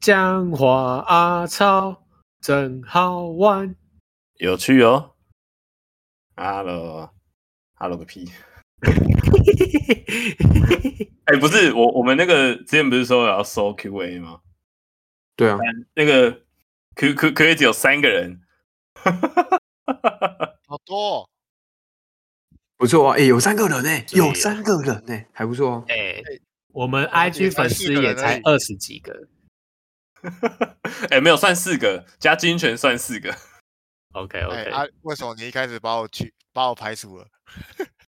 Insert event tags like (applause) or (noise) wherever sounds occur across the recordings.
讲话阿超真好玩，有趣哦。Hello，Hello 个屁！(laughs) 哎、欸，不是我，我们那个之前不是说要收 Q&A 吗？对啊，那个 Q Q Q&A 只有三个人，(laughs) 好多、哦，不错啊！哎、欸，有三个人呢、欸，有三个人呢、欸，还不错哦。哎、欸，我们 IG 粉丝也才二十几个。(laughs) 哎、欸，没有算四个，加金泉算四个。OK OK，、欸、啊，为什么你一开始把我去把我排除了？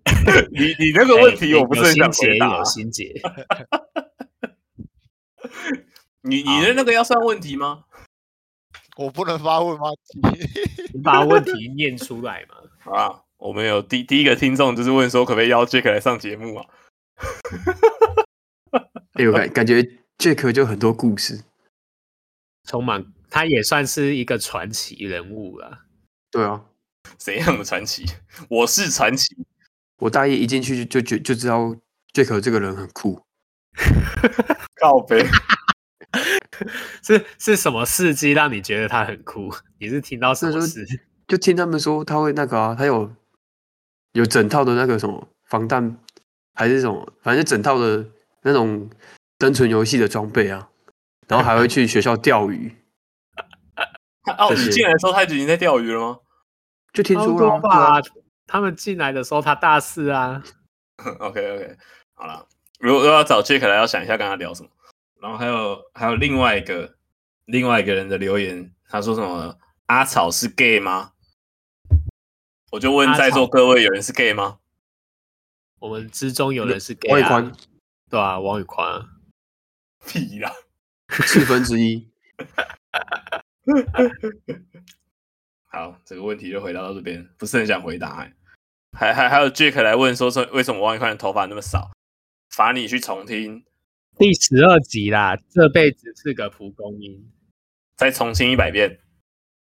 (laughs) 你你那个问题我不是很想回答。有心结，有心结 (laughs) 你你的那个要算问题吗？我不能发问吗？你把问题念出来嘛。好啊，我们有第第一个听众就是问说，可不可以邀 Jack 来上节目啊？哎呦，感感觉 Jack 就很多故事。充满，他也算是一个传奇人物了。对啊，怎样的传奇？我是传奇。我大一一进去就就就知道 Jack 这个人很酷。(laughs) (laughs) 告别，是是什么事迹让你觉得他很酷？你是听到什么事？(laughs) 就听他们说他会那个啊，他有有整套的那个什么防弹，还是什么，反正整套的那种生存游戏的装备啊。然后还会去学校钓鱼。哦，你进来的时候他已经在钓鱼了吗？就听说了吧。他们进来的时候他大四啊。(laughs) OK OK，好了，如果要找 Jack 来，要想一下跟他聊什么。然后还有还有另外一个另外一个人的留言，他说什么？阿草是 gay 吗？我就问在座各位，有人是 gay 吗？我们之中有人是 gay 啊。王宇宽，对啊，王宇宽。(laughs) 屁啦。(laughs) 四分之一。(laughs) 好，这个问题就回答到这边，不是很想回答、欸。还还还有 Jack 来问说，说为什么王一宽的头发那么少？罚你去重听第十二集啦。这辈子是个蒲公英，再重听一百遍。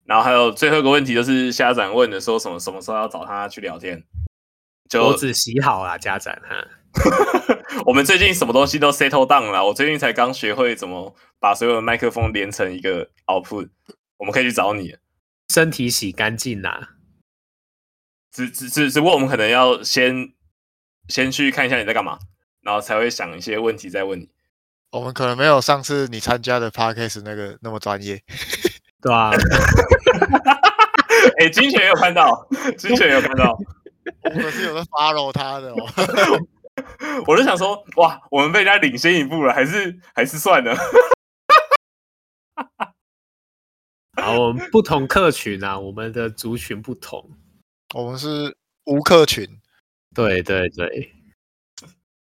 然后还有最后一个问题，就是家长问的，说什么什么时候要找他去聊天？就脖子洗好啦，家长哈。(laughs) 我们最近什么东西都 settle down 了，我最近才刚学会怎么把所有的麦克风连成一个 output，我们可以去找你。身体洗干净啦，只只只只不过我们可能要先先去看一下你在干嘛，然后才会想一些问题再问你。我们可能没有上次你参加的 podcast 那个那么专业，(laughs) 对啊。哎、欸，金泉有看到，金泉有看到，我可是有在 follow 他的哦。(laughs) (laughs) 我就想说，哇，我们被人家领先一步了，还是还是算了。(laughs) 好，我们不同客群啊，我们的族群不同，我们是无客群。对对对，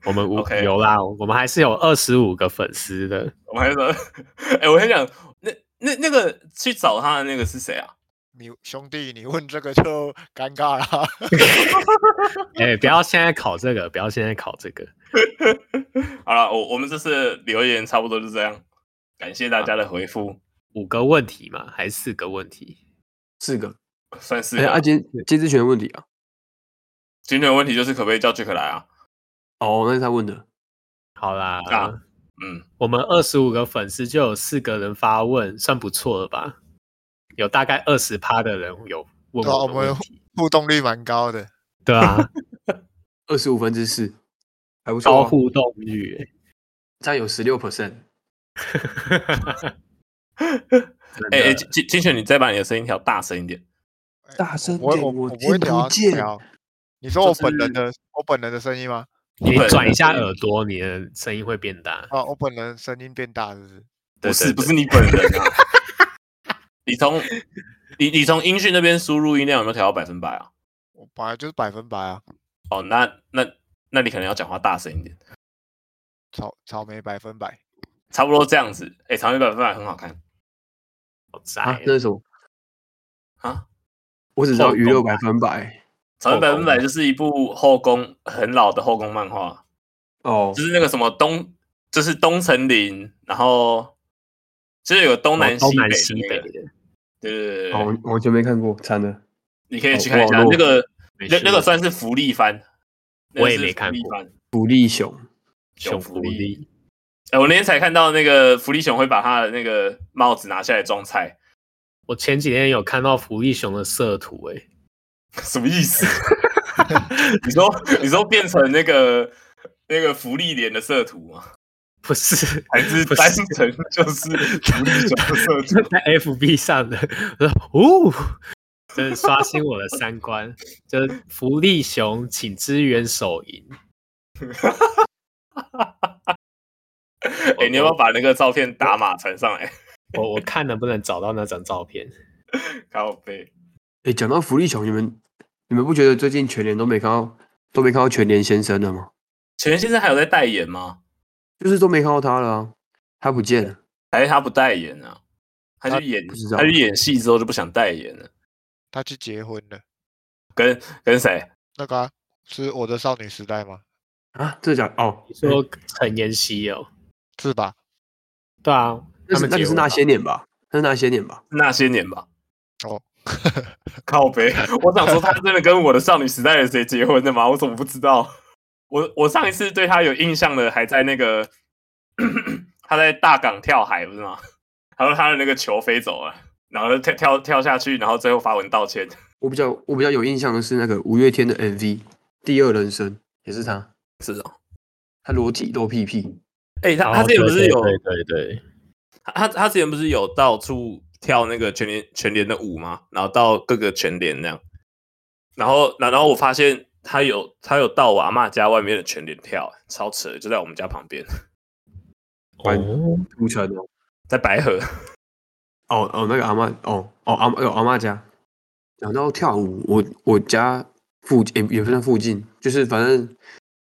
我们无、okay. 有啦，我们还是有二十五个粉丝的。我们还说，(laughs) 哎、欸，我跟你讲，那那那个去找他的那个是谁啊？你兄弟，你问这个就尴尬了。(laughs) 哎、欸，不要现在考这个，不要现在考这个。(laughs) 好了，我我们这次留言差不多就这样，感谢大家的回复。五个问题嘛，还是四个问题？四个，(laughs) 算四个。哎、欸，阿金，金之权的问题啊？今天的问题就是可不可以叫 Jack 来啊？哦，那是他问的。好啦，啊、嗯，我们二十五个粉丝就有四个人发问，算不错了吧？有大概二十趴的人有问我们互动率蛮高的。对啊，(laughs) 二十五分之四，还不错。高互动率，这样有十六 (laughs) percent。哎哎，金金泉，你再把你的声音调大声一点。大声点，我我我不会调。你说我本人的、就是、我本人的声音吗？你转一下耳朵，你的声音会变大。啊，我本人声音变大是不是？不是，不是你本人啊。(laughs) 你从你你从音讯那边输入音量有没有调到百分百啊？我本来就是百分百啊。哦，那那那你可能要讲话大声一点。草草莓百分百，差不多这样子。哎、欸，草莓百分百很好看。好宅、啊，那种啊，我只知道娱乐百分百。草莓百分百就是一部后宫很老的后宫漫画。哦，就是那个什么东，就是东城林，然后。就是有东南西北的，那个，对对对，我我就没看过，惨了。你可以去看一下那个，那那个算是福利番，我也没看过。福利熊，熊福利，哎，我那天才看到那个福利熊会把他的那个帽子拿下来装菜。我前几天有看到福利熊的色图，哎，(laughs) 什么意思？(laughs) 你说你说变成那个那个福利脸的色图吗？不是，还是单纯就是 (laughs) 福利角色 (laughs) 图在 FB 上的。哦，真是刷新我的三观，就是福利熊请支援手淫。哎、欸，你要不要把那个照片打码传上来？(laughs) 我我看能不能找到那张照片。靠背。哎，讲到福利熊，你们你们不觉得最近全年都没看到都没看到全年先生了吗？全年先生还有在代言吗？就是都没看到他了、啊，他不见了，还是他不代言啊？他去演，他，他去演戏之后就不想代言了。他去结婚了，跟跟谁？那个、啊、是我的少女时代吗？啊，这讲哦，你说陈妍希哦。是吧？对啊，那是那个是那些年吧？那是那些年吧？那些年吧？哦，(laughs) 靠北！我想说，他真的跟我的少女时代的谁结婚的吗？我怎么不知道？我我上一次对他有印象的，还在那个他在大港跳海，不是吗？他说他的那个球飞走了，然后跳跳跳下去，然后最后发文道歉。我比较我比较有印象的是那个五月天的 MV《第二人生》，也是他，是哦，他裸体露屁屁。哎、欸，他他之前不是有对对，对对，他他之前不是有到处跳那个全联全联的舞吗？然后到各个全联那样，然后然后我发现他有他有到我阿嬷家外面的全联跳，超扯，就在我们家旁边。(laughs) 哦，不成哦，在白河。哦哦，那个阿嬷，哦哦阿有阿嬷家，讲到跳舞，我我家附近也不算附近，就是反正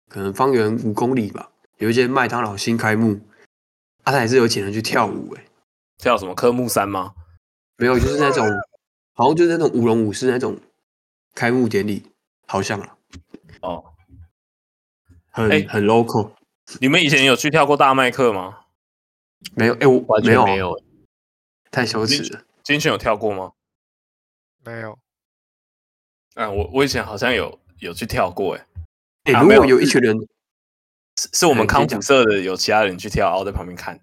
可能方圆五公里吧。有一间麦当劳新开幕，啊，他还是有请人去跳舞，哎，跳什么科目三吗？没有，就是那种，(laughs) 好像就是那种舞龙舞狮那种开幕典礼，好像啊。哦，很、欸、很 local。你们以前有去跳过大麦克吗？没有，哎、欸，我完全没有，太羞耻了。金泉有跳过吗？没有。嗯，我我以前好像有有去跳过，哎，哎、欸，如果有一群人。是是我们康复社的有其他人去跳，然后在旁边看。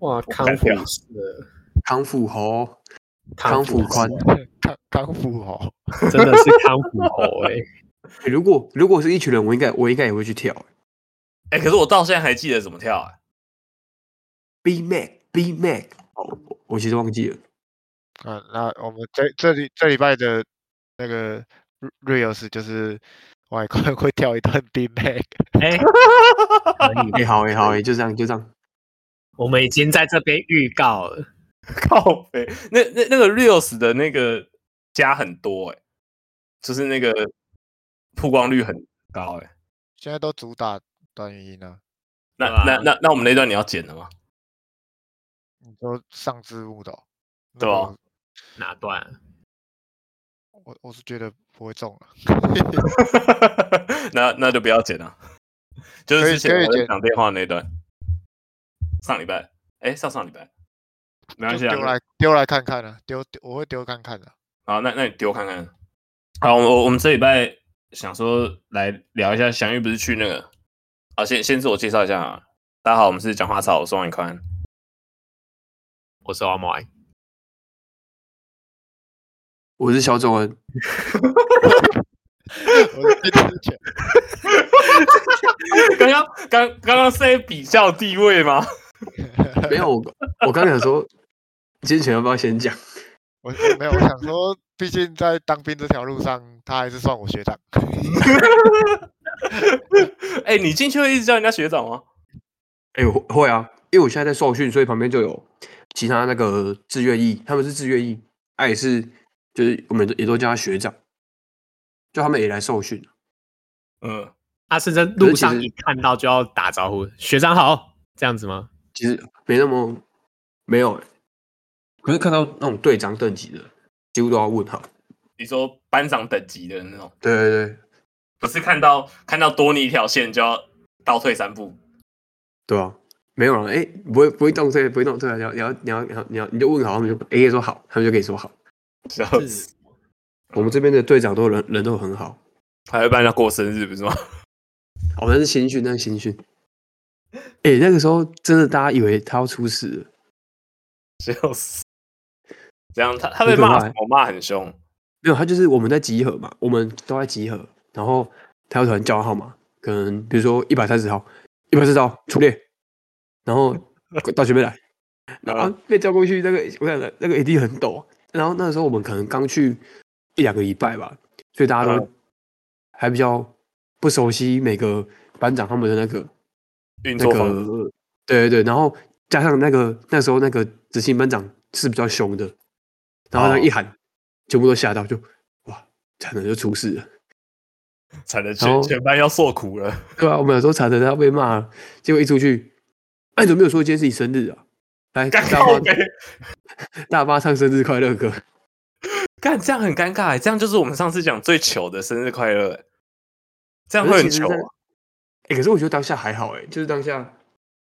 哇，康复社康复猴，康复宽，康康复猴，真的是康复猴哎！如果如果是一群人，我应该我应该也会去跳。哎、欸，可是我到现在还记得怎么跳啊？B Mac B Mac，哦，我其实忘记了。啊，那我们这这里这礼拜的那个 Reels 就是。我还 (laughs) 会跳一段 Big Mac，哎，好哎，好哎，就这样，就这样。我们已经在这边预告了，靠北，那那那个 Reels 的那个加很多哎，就是那个曝光率很高哎。现在都主打短语音啊，那那那那我们那段你要剪了吗？你说上字幕的，对吧？哪段？我我是觉得不会中了，(laughs) 那那就不要剪了，就是之前我在讲电话那段，上礼拜，哎，上上礼拜，没关系啊，丢来丢来看看啊，丢我会丢看看的。好，那那你丢看看。好，我我们这礼拜想说来聊一下，祥玉不是去那个，啊，先先自我介绍一下啊，大家好，我们是讲话草，我是王以宽，我是阿麦。我是小种人，我是第一前。刚刚刚刚刚是在比较地位吗？(laughs) 没有，我我刚想说，金泉要不要先讲？我没有，我想说，毕竟在当兵这条路上，他还是算我学长。(laughs) 哎、欸，你进去会一直叫人家学长吗？哎、欸，我会啊，因为我现在在受训，所以旁边就有其他那个志愿役，他们是志愿役，他、啊、也是。就是我们也都叫他学长，就他们也来受训。嗯，他是在路上一看到就要打招呼，学长好，这样子吗？其实没那么没有，可是看到那种队长等级的，几乎都要问好。你说班长等级的那种？对对对，不是看到看到多你一条线就要倒退三步？对啊，没有了，哎，不会不会动退，不会动退，你要你要你要你要你要你就问好，他们就 A 说好，他们就可以说好。笑死！我们这边的队长都人人都很好，还会帮人家过生日，不是吗？哦，那是新训，那是新训。哎、欸，那个时候真的大家以为他要出事了，就 (laughs) 是这样。他他被骂什么？骂很凶。没有，他就是我们在集合嘛，我们都在集合，然后他要突然叫号码，可能比如说一百三十号，一百三十号出列，然后 (laughs) 到前面来，然后被叫过去，那个我想那个一定很抖。然后那时候我们可能刚去一两个礼拜吧，所以大家都还比较不熟悉每个班长他们的那个。那个对对对，然后加上那个那时候那个执行班长是比较凶的，然后他一喊，哦、全部都吓到就，哇，惨了，就出事了，惨了，全全班要受苦了。对啊，我们有时候惨的要被骂了，结果一出去，哎，怎么没有说今天是你生日啊？来，大妈，大妈唱生日快乐歌，干这样很尴尬，这样就是我们上次讲最糗的生日快乐，这样会很糗啊。哎、欸，可是我觉得当下还好，哎，就是当下，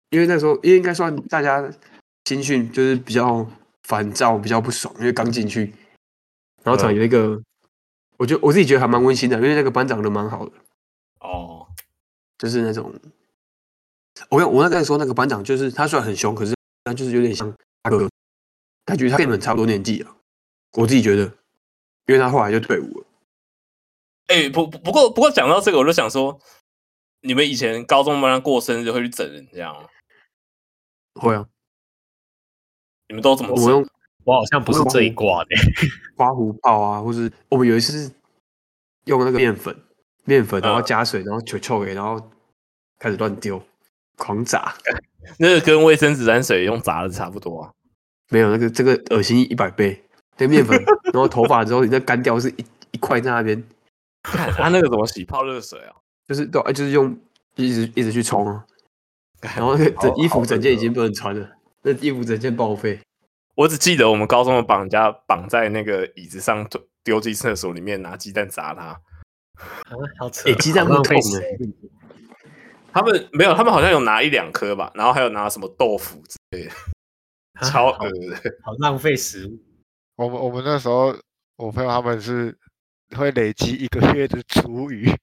因为那时候，因为应该算大家新训，就是比较烦躁，比较不爽，因为刚进去，然后场有一个，嗯、我觉得我自己觉得还蛮温馨的，因为那个班长人蛮好的，哦，就是那种，我我那个时候那个班长，就是他虽然很凶，可是他就是有点像大哥，感觉他跟你们差不多年纪啊，我自己觉得，因为他后来就退伍了。哎、欸，不不过不过讲到这个，我就想说。你们以前高中班上过生日会去整人这样吗？会啊。你们都怎么整？我用我好像不是这一挂的，刮胡泡啊，或是我们有一次是用那个面粉，面粉然后加水，然后球球给，然后开始乱丢，狂砸。(laughs) 那个跟卫生纸沾水用砸的差不多啊。没有那个这个恶心一百倍。那面粉，(laughs) 然后头发之后你再干掉是一一块在那边。(laughs) 看他那个怎么洗泡热水啊？就是对，就是用一直一直去冲啊，然后那个整衣服整件已经不能穿了，那衣服整件报废。我只记得我们高中的绑架绑在那个椅子上丢进厕所里面拿鸡蛋砸他，啊，好扯！哎，鸡蛋会痛的。他们没有，他们好像有拿一两颗吧，然后还有拿什么豆腐之类的，超恶的，(laughs) 好浪费食物。我们我们那时候，我朋友他们是会累积一个月的厨余。(laughs)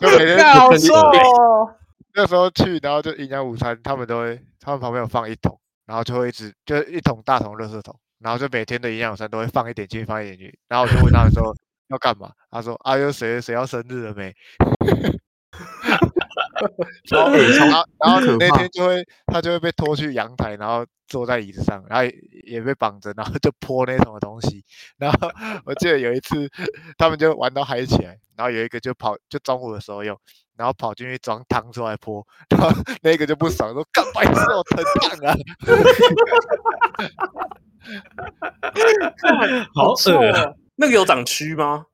就每天 (laughs) 好瘦哦。那时候去，然后就营养午餐，他们都会，他们旁边有放一桶，然后就会一直就一桶大桶热圾桶，然后就每天的营养午餐都会放一点进去，放一点进去。然后我就问他们说 (laughs) 要干嘛，他说啊，有谁谁要生日了没？(laughs) 然后然后然后那天就会他就会被拖去阳台，然后坐在椅子上，然后也被绑着，然后就泼那桶的东西。然后 (laughs) 我记得有一次，他们就玩到嗨起来。然后有一个就跑，就中午的时候用，然后跑进去装汤出来泼，然后 (laughs) 那个就不爽，说干白色我疼烫啊！(laughs) 好臭啊！那个有长蛆吗？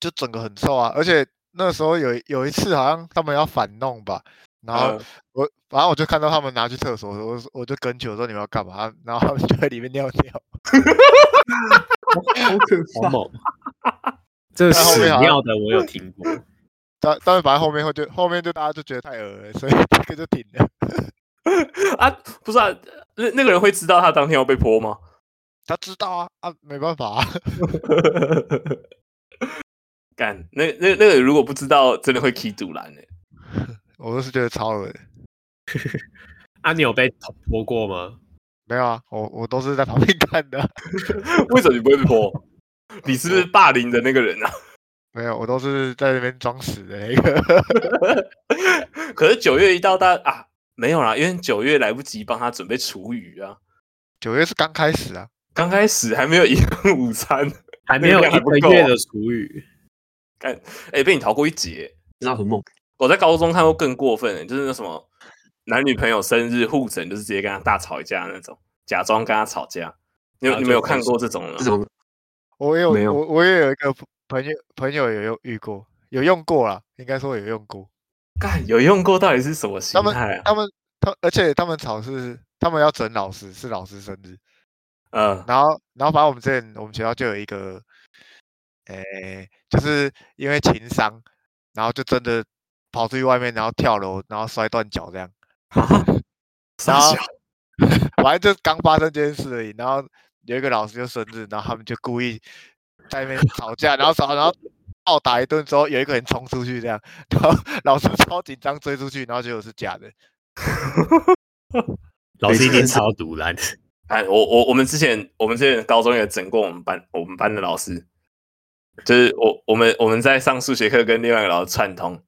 就整个很臭啊！而且那时候有有一次好像他们要反弄吧，然后我反正我就看到他们拿去厕所，我我就跟去我说你们要干嘛？然后他们就在里面尿尿，(laughs) 好可怕。这个屎尿的我有听过，但但是反正后面会就后面就大家就觉得太恶了，所以这个就停了。(laughs) 啊，不是啊，那那个人会知道他当天要被泼吗？他知道啊，啊，没办法啊。(laughs) 干，那那那个如果不知道，真的会起赌烂的。(laughs) 我都是觉得超恶的。啊，你有被泼过吗？没有啊，我我都是在旁边看的。为什么你不会被泼？你是不是霸凌的那个人啊？没有，我都是在那边装死的那个。(laughs) 可是九月一到，大啊没有啦，因为九月来不及帮他准备厨余啊。九月是刚开始啊，刚开始还没有营养午餐，(laughs) 还没有一个月的厨余。干，哎、欸，被你逃过一劫，那很猛。我在高中看过更过分的，就是那什么男女朋友生日互整，就是直接跟他大吵一架那种，假装跟他吵架。你有、啊、你没有看过这种吗？这种。我也有，没有我我也有一个朋友朋友有用遇过，有用过啦，应该说有用过。干，有用过到底是什么心态啊？他们他们他，而且他们吵是他们要整老师，是老师生日。嗯，然后然后反正我们之前我们学校就有一个，诶、欸，就是因为情商，然后就真的跑出去外面，然后跳楼，然后摔断脚这样。然后 (laughs) 反正就刚发生这件事而已，然后。有一个老师就生日，然后他们就故意在那边吵架，然后吵，然后暴打一顿之后，有一个人冲出去这样，然后老师超紧张追出去，然后结果是假的。(laughs) 老师一定超毒烂。哎，我我我们之前我们之前高中也整过我们班我们班的老师，就是我我们我们在上数学课跟另外一个老师串通，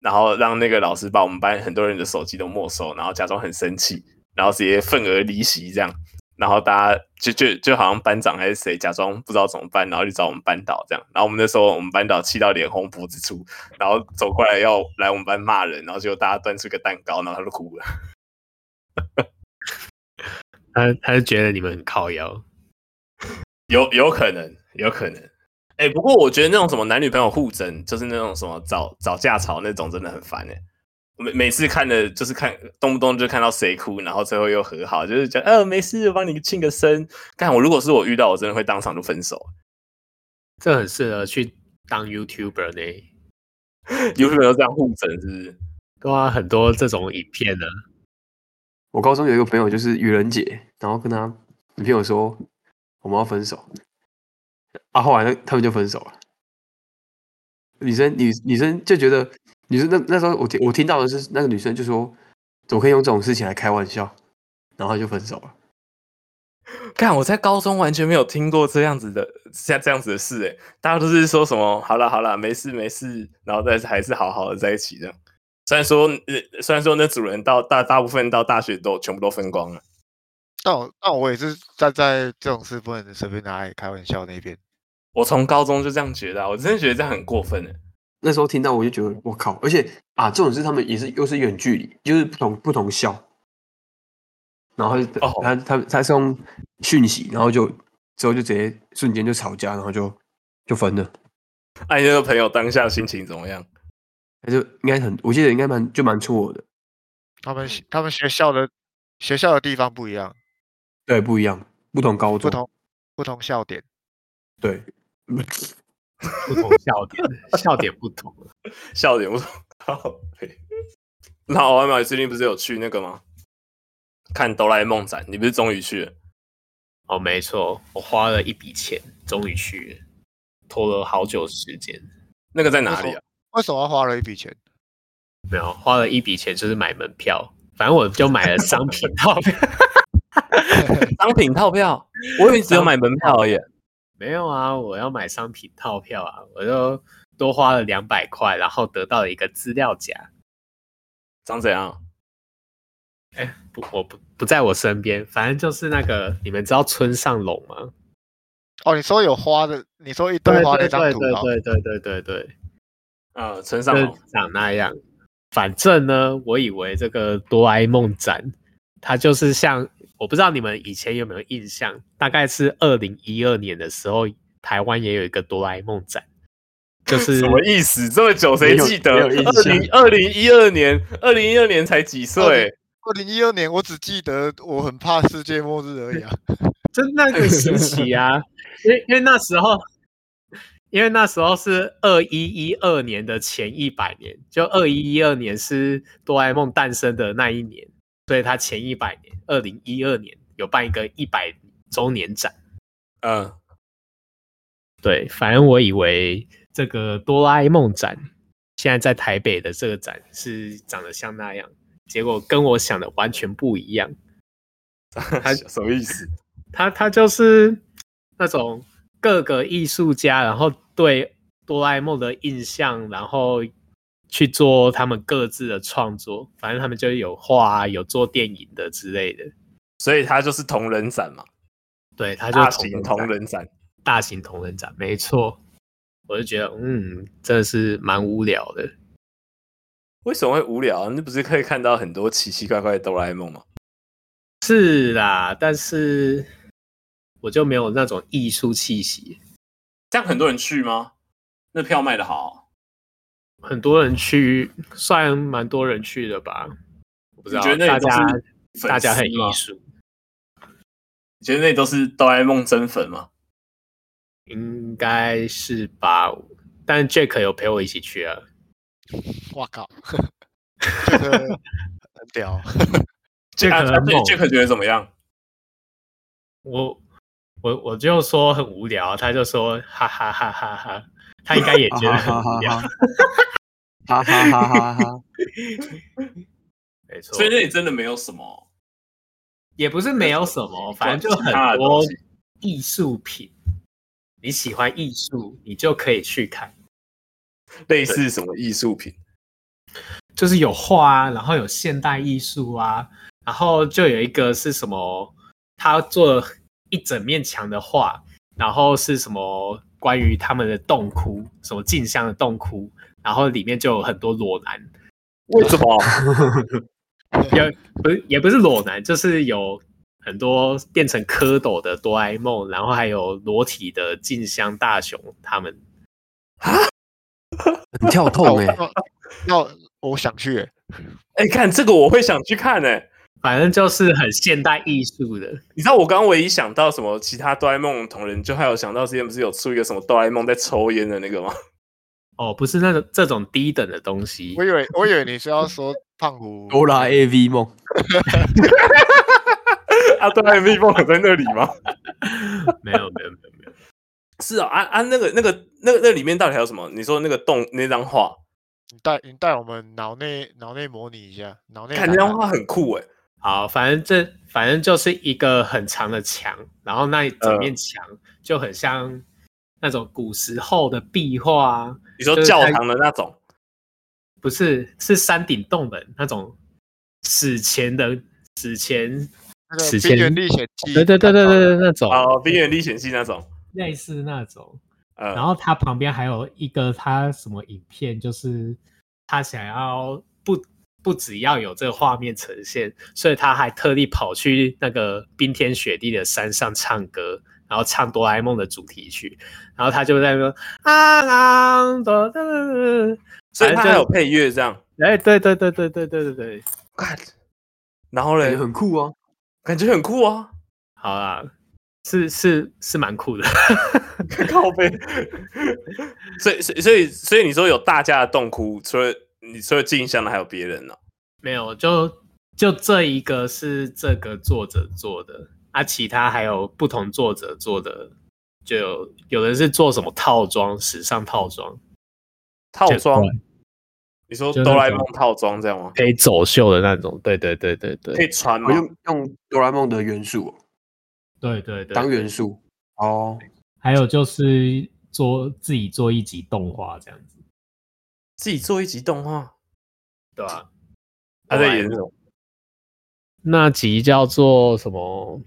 然后让那个老师把我们班很多人的手机都没收，然后假装很生气，然后直接愤而离席这样，然后大家就就就好像班长还是谁假装不知道怎么办，然后就找我们班导这样，然后我们那时候我们班导气到脸红脖子粗，然后走过来要来我们班骂人，然后结果大家端出个蛋糕，然后他就哭了。(laughs) 他他是觉得你们很靠腰，有有可能，有可能。哎、欸，不过我觉得那种什么男女朋友互整，就是那种什么找找架吵那种，真的很烦哎。每每次看的，就是看动不动就看到谁哭，然后最后又和好，就是讲呃没事，我帮你庆个生。但我如果是我遇到，我真的会当场就分手。这很适合去当 YouTuber 呢。(laughs) YouTuber 都这样互整，是不是？对啊，很多这种影片呢。我高中有一个朋友，就是愚人节，然后跟他女朋友说我们要分手，啊，后来那他们就分手了。女生女女生就觉得女生那那时候我听我听到的是那个女生就说，怎么可以用这种事情来开玩笑，然后就分手了。看我在高中完全没有听过这样子的像这样子的事，哎，大家都是说什么好了好了没事没事，然后但是还是好好的在一起这样。虽然说呃，虽然说那主人到大大部分到大学都全部都分光了，但我但我也是站在这种事不能随便拿来开玩笑那边。我从高中就这样觉得，啊，我真的觉得这样很过分呢。那时候听到我就觉得我靠，而且啊，这种事他们也是又是远距离，就是不同不同校，然后他、哦、他他他是用讯息，然后就之后就直接瞬间就吵架，然后就就分了。哎，那个朋友当下心情怎么样？他就应该很，我记得应该蛮就蛮错的。他们他们学校的学校的地方不一样，对，不一样，不同高中，不同不同校点，对，不同笑点，(laughs) 笑点不同，笑点不同。(laughs) 好那奥艾玛最近不是有去那个吗？看哆啦 A 梦展，你不是终于去了？哦，没错，我花了一笔钱，终于去了，拖了好久时间。那个在哪里啊？为什么要花了一笔钱？没有花了一笔钱，就是买门票。反正我就买了商品套票。(laughs) 商品套票，我以为只有买门票而已。没有啊，我要买商品套票啊！我就多花了两百块，然后得到了一个资料夹。长怎样？哎，不，我不不在我身边。反正就是那个，你们知道村上隆吗？哦，你说有花的，你说一堆花的张图，对对对对对对。呃，村上长那样，反正呢，我以为这个哆啦 A 梦展，它就是像我不知道你们以前有没有印象，大概是二零一二年的时候，台湾也有一个哆啦 A 梦展，就 (laughs) 是什么意思？这么久谁记得？二零二零一二年，二零一二年才几岁？二零一二年我只记得我很怕世界末日而已啊，(laughs) 就那个时期啊，因为因为那时候。因为那时候是二一一二年的前一百年，就二一一二年是哆啦 A 梦诞生的那一年，所以他前一百年，二零一二年有办一个一百周年展。嗯，对，反正我以为这个哆啦 A 梦展现在在台北的这个展是长得像那样，结果跟我想的完全不一样。他 (laughs) 什么意思？他他就是那种。各个艺术家，然后对哆啦 A 梦的印象，然后去做他们各自的创作。反正他们就有画，有做电影的之类的。所以他就是同人展嘛？对，他就是大型同人展，大型同人展，没错。我就觉得，嗯，真的是蛮无聊的。为什么会无聊？你不是可以看到很多奇奇怪怪的哆啦 A 梦吗？是啦，但是。我就没有那种艺术气息，这样很多人去吗？那票卖的好，很多人去，算蛮多人去的吧。我不知道，觉得大家大家很艺术，你觉得那都是哆啦 A 梦真粉吗？应该是吧，但 Jack 有陪我一起去啊。我靠，这个很屌。(laughs) Jack Jack 觉得怎么样？我。我我就说很无聊，他就说哈哈哈哈哈，他应该也觉得 (laughs) 很无聊。哈哈哈哈哈！没错，所以那里真的没有什么，也不是没有什么，反正就很多艺术品。你喜欢艺术，你就可以去看。类似什么艺术品？就是有画啊，然后有现代艺术啊，然后就有一个是什么，他做了一整面墙的画，然后是什么关于他们的洞窟，什么镜像的洞窟，然后里面就有很多裸男。为什么？也 (laughs) 不是也不是裸男，就是有很多变成蝌蚪的哆啦 A 梦，然后还有裸体的静香大雄他们。啊，(laughs) 很跳痛哎、欸！那我想去哎、欸，哎、欸，看这个我会想去看哎、欸，反正就是很现代艺术的。你知道我刚刚唯一想到什么其他哆啦 A 梦同人，就还有想到之前不是有出一个什么哆啦 A 梦在抽烟的那个吗？哦，不是那种这种低等的东西。我以为我以为你是要说胖虎哆啦 A V 梦。(laughs) 啊，哆啦 A V 梦在那里吗？(laughs) 没有没有没有没有。是啊啊啊！那个那个那个那里面到底还有什么？你说那个洞那张画，你带你带我们脑内脑内模拟一下，脑内看那张画很酷哎。好，反正这反正就是一个很长的墙，然后那一整面墙就很像那种古时候的壁画。你说教堂的那种？不是，是山顶洞人那种史前的史前史前《冰原历险记》。对对对对对对，那种哦，《冰原历险记》那种。类似那种，呃、然后他旁边还有一个他什么影片，就是他想要不只要有这个画面呈现，所以他还特地跑去那个冰天雪地的山上唱歌，然后唱哆啦 A 梦的主题曲，然后他就在说啊啦哆哆，所以他还有配乐这样，哎，对对对对对对对对，God，，然后嘞，很酷啊，感觉很酷啊，好啦。是是是蛮酷的，靠背。所以所以所以所以你说有大家的洞窟，除了你除了镜像的，还有别人呢？没有，就就这一个是这个作者做的，啊，其他还有不同作者做的，就有有人是做什么套装，时尚套装，套装。你说哆啦 A 梦套装这样吗？可以走秀的那种，对对对对对，可以穿吗？用用哆啦 A 梦的元素。对对对，当元素哦，还有就是做自己做一集动画这样子，自己做一集动画，对吧？他在演什么？那集叫做什么？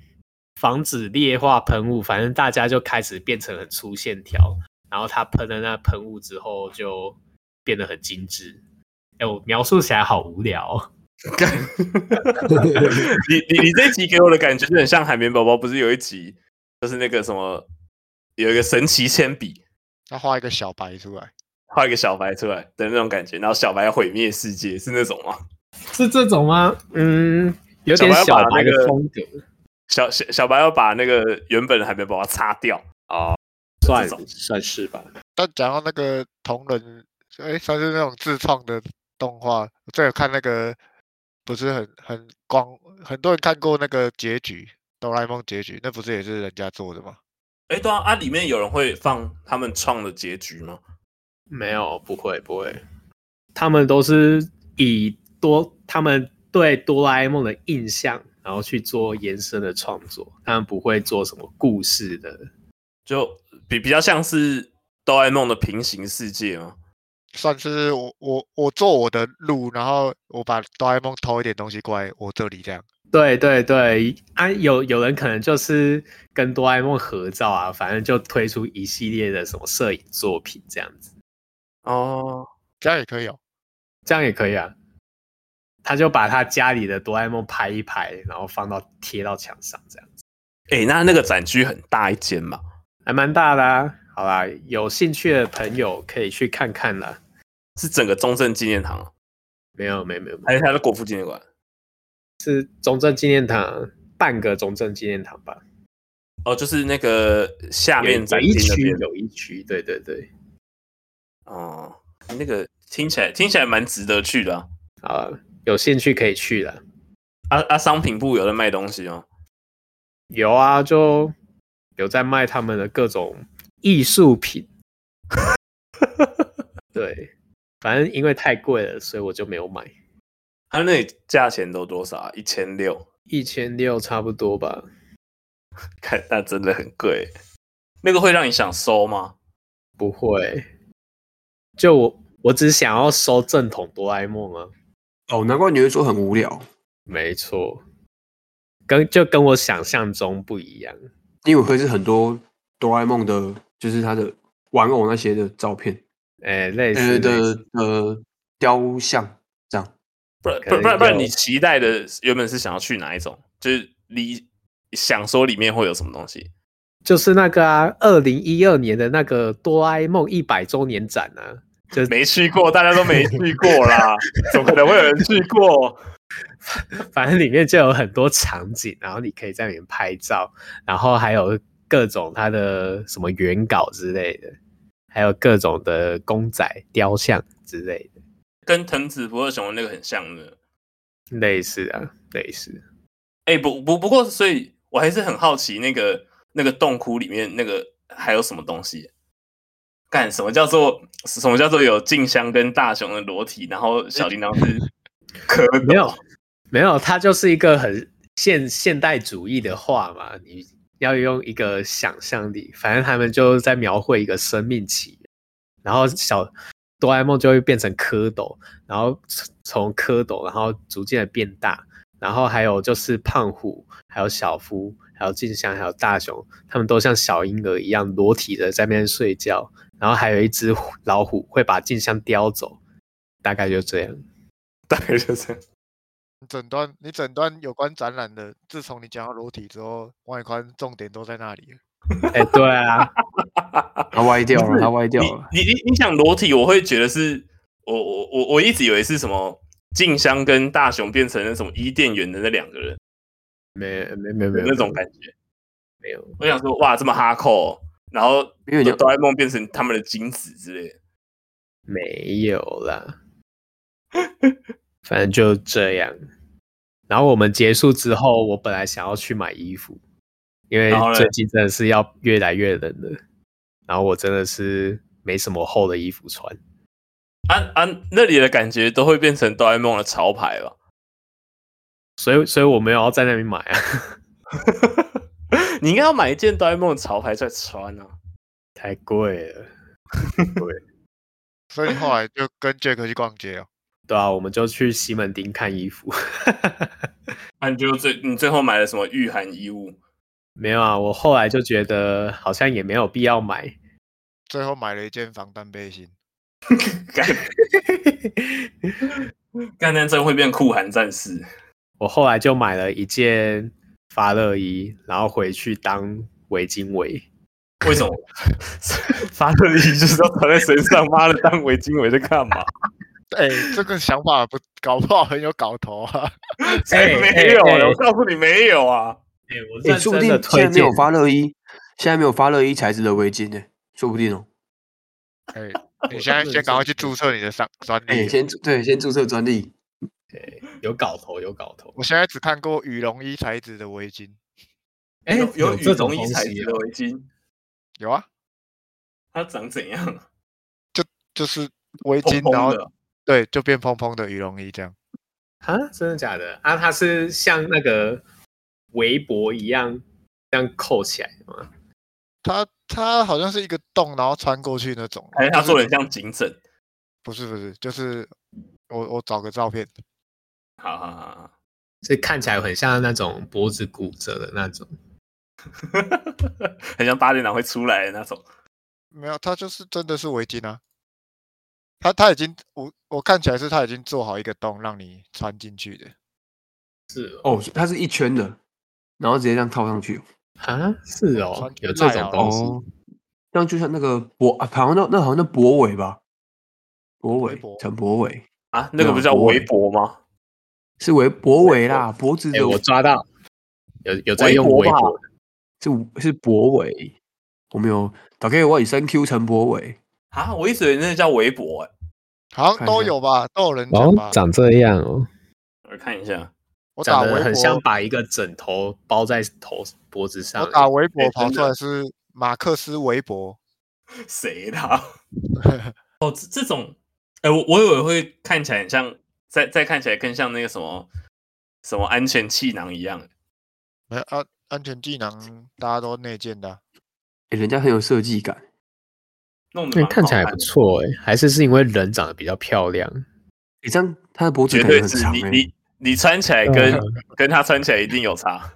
防止劣化喷雾，反正大家就开始变成很粗线条，然后他喷了那喷雾之后就变得很精致。哎，我描述起来好无聊。(laughs) 你你你这一集给我的感觉就很像海绵宝宝，不是有一集就是那个什么有一个神奇铅笔，他画一个小白出来，画一个小白出来的那种感觉，然后小白要毁灭世界，是那种吗？是这种吗？嗯，有点小白的风格。小小小白要把那个原本的海绵宝宝擦掉哦，算算是吧。但讲到那个同人，哎，算是那种自创的动画，我最有看那个。不是很很光，很多人看过那个结局，哆啦 A 梦结局，那不是也是人家做的吗？哎，对啊，啊，里面有人会放他们创的结局吗？没有，不会，不会，他们都是以多他们对哆啦 A 梦的印象，然后去做延伸的创作，他们不会做什么故事的，就比比较像是哆啦 A 梦的平行世界吗？算是我我我做我的路，然后我把哆啦 A 梦偷一点东西过来我这里，这样。对对对，啊，有有人可能就是跟哆啦 A 梦合照啊，反正就推出一系列的什么摄影作品这样子。哦，这样也可以哦，这样也可以啊。他就把他家里的哆啦 A 梦拍一拍，然后放到贴到墙上这样子。哎、欸，那那个展区很大一间嘛，还蛮大的啊。好啦，有兴趣的朋友可以去看看啦。是整个中正纪念堂？没有，没有，没有，还是他的国父纪念馆？是中正纪念堂，半个中正纪念堂吧？哦，就是那个下面展厅那边有一区，对对对。哦，那个听起来听起来蛮值得去的啊。啊，有兴趣可以去的。啊啊，商品部有在卖东西哦？有啊，就有在卖他们的各种。艺术品，(laughs) 对，反正因为太贵了，所以我就没有买。他那价钱都多少啊？一千六，一千六差不多吧。(laughs) 看，那真的很贵。那个会让你想收吗？不会。就我，我只想要收正统哆啦 A 梦啊。哦，难怪你会说很无聊。没错，跟就跟我想象中不一样。因为会是很多哆啦 A 梦的，就是他的玩偶那些的照片，哎，类似的呃雕像这样。不然不然不然，你期待的原本是想要去哪一种？就是你想说里面会有什么东西？就是那个啊，二零一二年的那个哆啦 A 梦一百周年展啊，就没去过，大家都没去过啦，(laughs) 怎么可能会有人去过？反正里面就有很多场景，然后你可以在里面拍照，然后还有各种它的什么原稿之类的，还有各种的公仔雕像之类的，跟藤子不二雄的那个很像的，类似啊，类似。哎、欸，不不不过，所以我还是很好奇，那个那个洞窟里面那个还有什么东西？干什么叫做什么叫做有静香跟大雄的裸体，然后小叮当是？(laughs) 可没有，没有，它就是一个很现现代主义的画嘛。你要用一个想象力，反正他们就在描绘一个生命起源，然后小哆啦 A 梦就会变成蝌蚪，然后从蝌蚪，然后逐渐的变大，然后还有就是胖虎，还有小夫，还有静香，还有大雄，他们都像小婴儿一样裸体的在那边睡觉，然后还有一只老虎会把静香叼走，大概就这样。(laughs) 大概就这样。你整段你整段有关展览的，自从你讲到裸体之后，外观重点都在那里。哎、欸，对啊，(laughs) 他歪掉了，他歪掉了。你你你想裸体，我会觉得是我我我我一直以为是什么静香跟大雄变成那种伊甸园的那两个人，没没没没有那种感觉，没有。我想说，哇，这么哈扣，然后因为哆啦 A 梦变成他们的精子之类的，没有啦。反正就这样，然后我们结束之后，我本来想要去买衣服，因为最近真的是要越来越冷了，然后我真的是没什么厚的衣服穿。啊啊，那里的感觉都会变成哆啦 A 梦的潮牌了，所以所以我没有要在那边买啊。(laughs) 你应该要买一件哆啦 A 梦的潮牌再穿啊，太贵了，贵。(laughs) 所以你后来就跟 Jack 去逛街哦。对啊，我们就去西门町看衣服。那 (laughs) 你就最你最后买了什么御寒衣物？没有啊，我后来就觉得好像也没有必要买，最后买了一件防弹背心。(laughs) 干，干那真会变酷寒战士。我后来就买了一件发热衣，然后回去当围巾围。为什么？(laughs) 发热衣就是要穿在身上，妈的，当围巾围在干嘛？(laughs) 哎、欸，这个想法不搞不好很有搞头啊！(laughs) 哎、欸，没有、我告诉你没有啊！哎、欸，我说不定现在没有发热衣，现在没有发热衣材质的围巾呢，说不定哦。哎、欸，你现在先赶快去注册你的商专利。哎、欸，先对，先注册专利。对，有搞头，有搞头。我现在只看过羽绒衣材质的围巾。哎、欸，有有羽绒衣材质的围巾？有啊。它长怎样？就就是围巾，然后。对，就变蓬蓬的羽绒衣这样。啊，真的假的？啊，它是像那个围脖一样这样扣起来的吗？它它好像是一个洞，然后穿过去那种。哎，它做的像颈枕。不是不是，就是我我找个照片。好好好好，这看起来很像那种脖子骨折的那种，(laughs) 很像八点档会出来的那种。没有，它就是真的是围巾啊。他他已经我我看起来是他已经做好一个洞让你穿进去的，是哦，它是一圈的，然后直接这样套上去。啊，是哦，有这种东西，哦、这样就像那个博啊，好像那那好像那博伟吧，博伟陈博伟啊，那个不叫围脖吗？是围脖围啦，脖子的、欸、我抓到，有有在用围脖，是是博伟，我没有打开我以三 Q 陈博伟。啊，我一直以为那叫围脖，哎，好像都有吧，都有人讲吧。哦，长这样哦，我看一下，我打围脖很像把一个枕头包在头脖子上。我打围脖跑出来是马克思韦伯，谁的？(laughs) 哦，这这种，哎、欸，我我以为会看起来很像，再再看起来更像那个什么什么安全气囊一样。没有安安全气囊，大家都内建的、啊。哎、欸，人家很有设计感，弄得看起来不错哎，还是是因为人长得比较漂亮。你、欸、这样他的脖子绝对是你你你穿起来跟、嗯、跟他穿起来一定有差。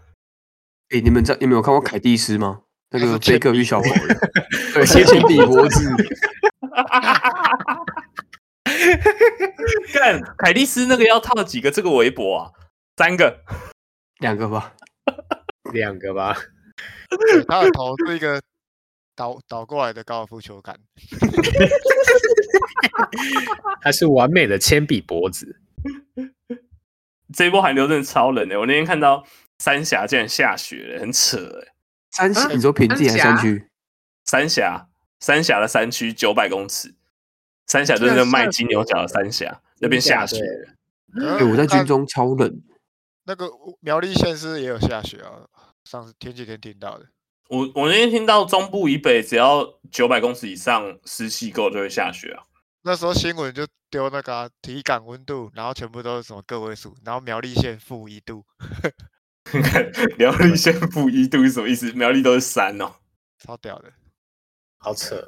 哎、欸，你们在你们有看过凯蒂斯吗？那个贝克与小狗人，(laughs) 对，铅笔 (laughs) 脖子。(laughs) (laughs) 干，凯蒂斯那个要套几个这个围脖啊？三个，两个吧，两个吧。他的头是一个 (laughs) 倒倒过来的高尔夫球杆，(laughs) 他是完美的铅笔脖子。这一波寒流真的超冷的，我那天看到三峡竟然下雪了，很扯哎。三峡，你说平地还是山区？三峡，三峡的山区九百公尺。三峡就是那卖金牛角的三峡，那边下雪。哎、欸，我在军中超冷。那个苗栗县是也有下雪啊，上次前几天听到的。我我那天听到中部以北只要九百公尺以上湿气够就会下雪啊。那时候新闻就丢那个、啊、体感温度，然后全部都是什么个位数，然后苗栗县负一度。(laughs) 苗栗县负一度是什么意思？苗栗都是山哦，超屌的，好扯，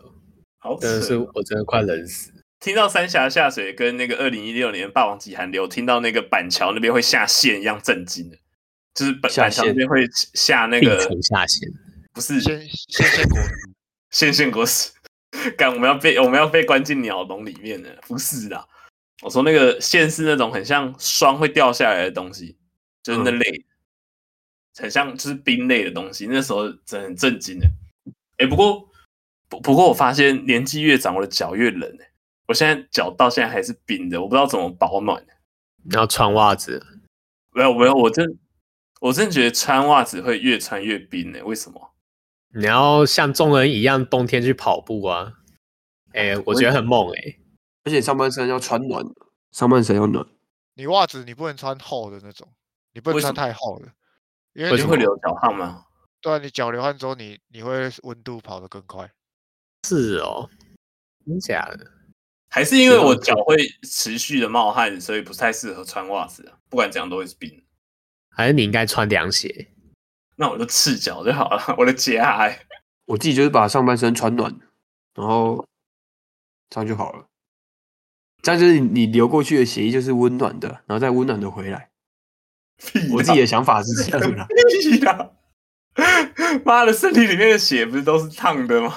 好扯，真的是我真的快冷死。听到三峡下水，跟那个二零一六年霸王级寒流，听到那个板桥那边会下线一样震惊的，就是板板桥那边会下那个下线，不是 (laughs) 线线线果线线果实，干我们要被我们要被关进鸟笼里面的，不是的，我说那个线是那种很像霜会掉下来的东西，就是那类。嗯很像就是冰类的东西，那时候真的很震惊的。哎、欸，不过不不过我发现年纪越长，我的脚越冷。我现在脚到现在还是冰的，我不知道怎么保暖。你要穿袜子？没有没有，我真我真觉得穿袜子会越穿越冰呢。为什么？你要像众人一样冬天去跑步啊？哎、欸，我觉得很猛哎、欸。而且上半身要穿暖，上半身要暖。你袜子你不能穿厚的那种，你不能穿太厚的。因为你会流脚汗吗？对啊，你脚流汗之后你，你你会温度跑得更快。是哦，真假的？还是因为我脚会持续的冒汗，所以不太适合穿袜子啊？不管怎样都会是冰。还是你应该穿凉鞋？那我就赤脚就好了。我的脚还，我自己就是把上半身穿暖，然后这样就好了。这样就是你流过去的血液就是温暖的，然后再温暖的回来。我自己的想法是这样的。(laughs) 妈的，身体里面的血不是都是烫的吗？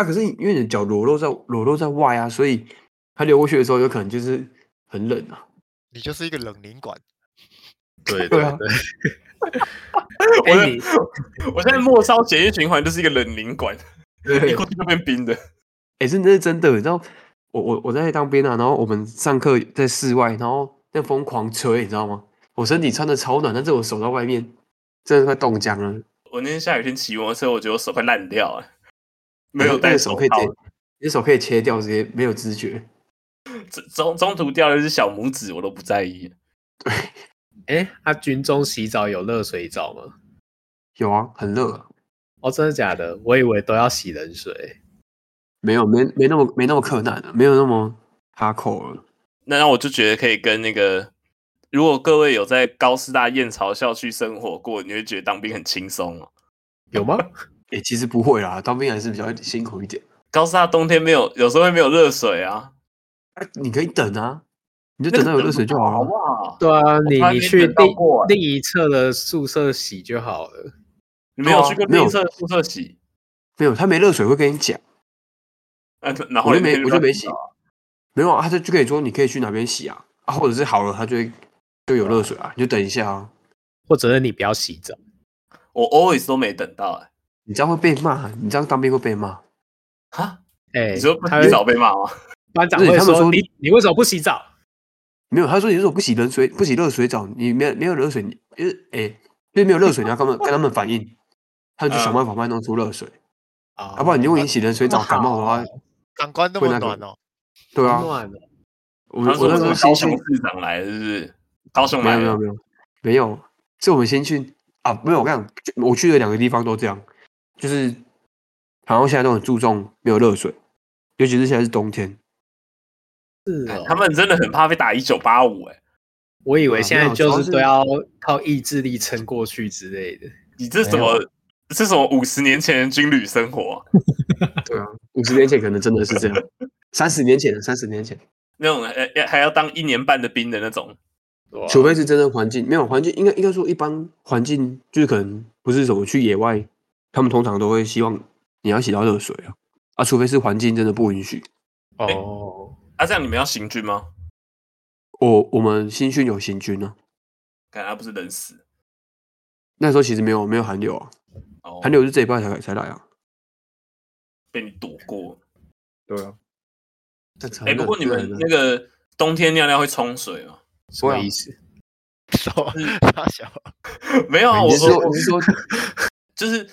啊，可是因为你的脚裸露在裸露在外啊，所以它流过去的时候有可能就是很冷啊。你就是一个冷凝管。(laughs) 对对啊。(laughs) 我的，(laughs) 我现在末梢血液循环就是一个冷凝管，一过去就变冰的。哎、欸，是那是真的。你知道，我我我在当兵啊，然后我们上课在室外，然后在疯狂吹，你知道吗？我身体穿的超暖，但是我手在外面真的快冻僵了。我那天下雨天骑摩托车，我觉得我手快烂掉了。没有带手可以切，你手可以切掉，直接没有知觉。(laughs) 中中途掉了一只小拇指，我都不在意。对，(laughs) 哎，他军中洗澡有热水澡吗？有啊，很热。哦，真的假的？我以为都要洗冷水。没有，没没那么没那么困难的，没有那么哈扣了。那那我就觉得可以跟那个。如果各位有在高师大燕巢校区生活过，你会觉得当兵很轻松哦？有吗？(laughs) 哎、欸，其实不会啦，当兵还是比较辛苦一点。高师大冬天没有，有时候会没有热水啊。哎、啊，你可以等啊，你就等到有热水就好了。好不好？对啊，你你去另另一侧的宿舍洗就好了。你没有去过另一侧宿舍洗？没有，他没热水会跟你讲。啊，然后我就没我就没洗。没有啊，他就就可以说你可以去哪边洗啊，啊，或者是好了，他就会。就有热水啊，你就等一下啊，或者是你不要洗澡。我 always 都没等到哎、欸，你这样会被骂，你这样当兵会被骂啊？哎、欸，你说不洗澡被骂吗？班长会说，说你你为什么不洗澡？没有，他说你为什么不洗冷水，不洗热水澡？你没有没有热水，因为哎，因为没有热水，你要跟他们跟 (laughs) 他们反映，他就想办法帮你弄出热水啊，要不然你如果你洗冷水澡感冒的话，感官那么暖哦，对啊，暖我我那时候高雄市长来是不是？高雄没有没有没有没有，是我们先去啊，没有我跟你讲，我去的两个地方都这样，就是好像现在都很注重没有热水，尤其是现在是冬天，是哦，他们真的很怕被打一九八五哎。我以为现在就是都要靠意志力撑过去之类的。你这什么？这什么五十年前的军旅生活、啊？(laughs) 对啊，五十年前可能真的是这样。三十年前，三十年前那种还还要当一年半的兵的那种，除非是真的环境没有环境，应该应该说一般环境就是可能不是什么去野外，他们通常都会希望你要洗到热水啊啊，除非是环境真的不允许。哦、欸，啊，这样你们要行军吗？我我们新训有行军呢、啊，看他不是冷死。那时候其实没有没有寒流啊，哦、寒流是这一半才才来啊，被你躲过。对啊，哎、欸，不过你们那个冬天尿尿会冲水吗？什么意思？说大小没有啊，我说我是说，(laughs) 就是冬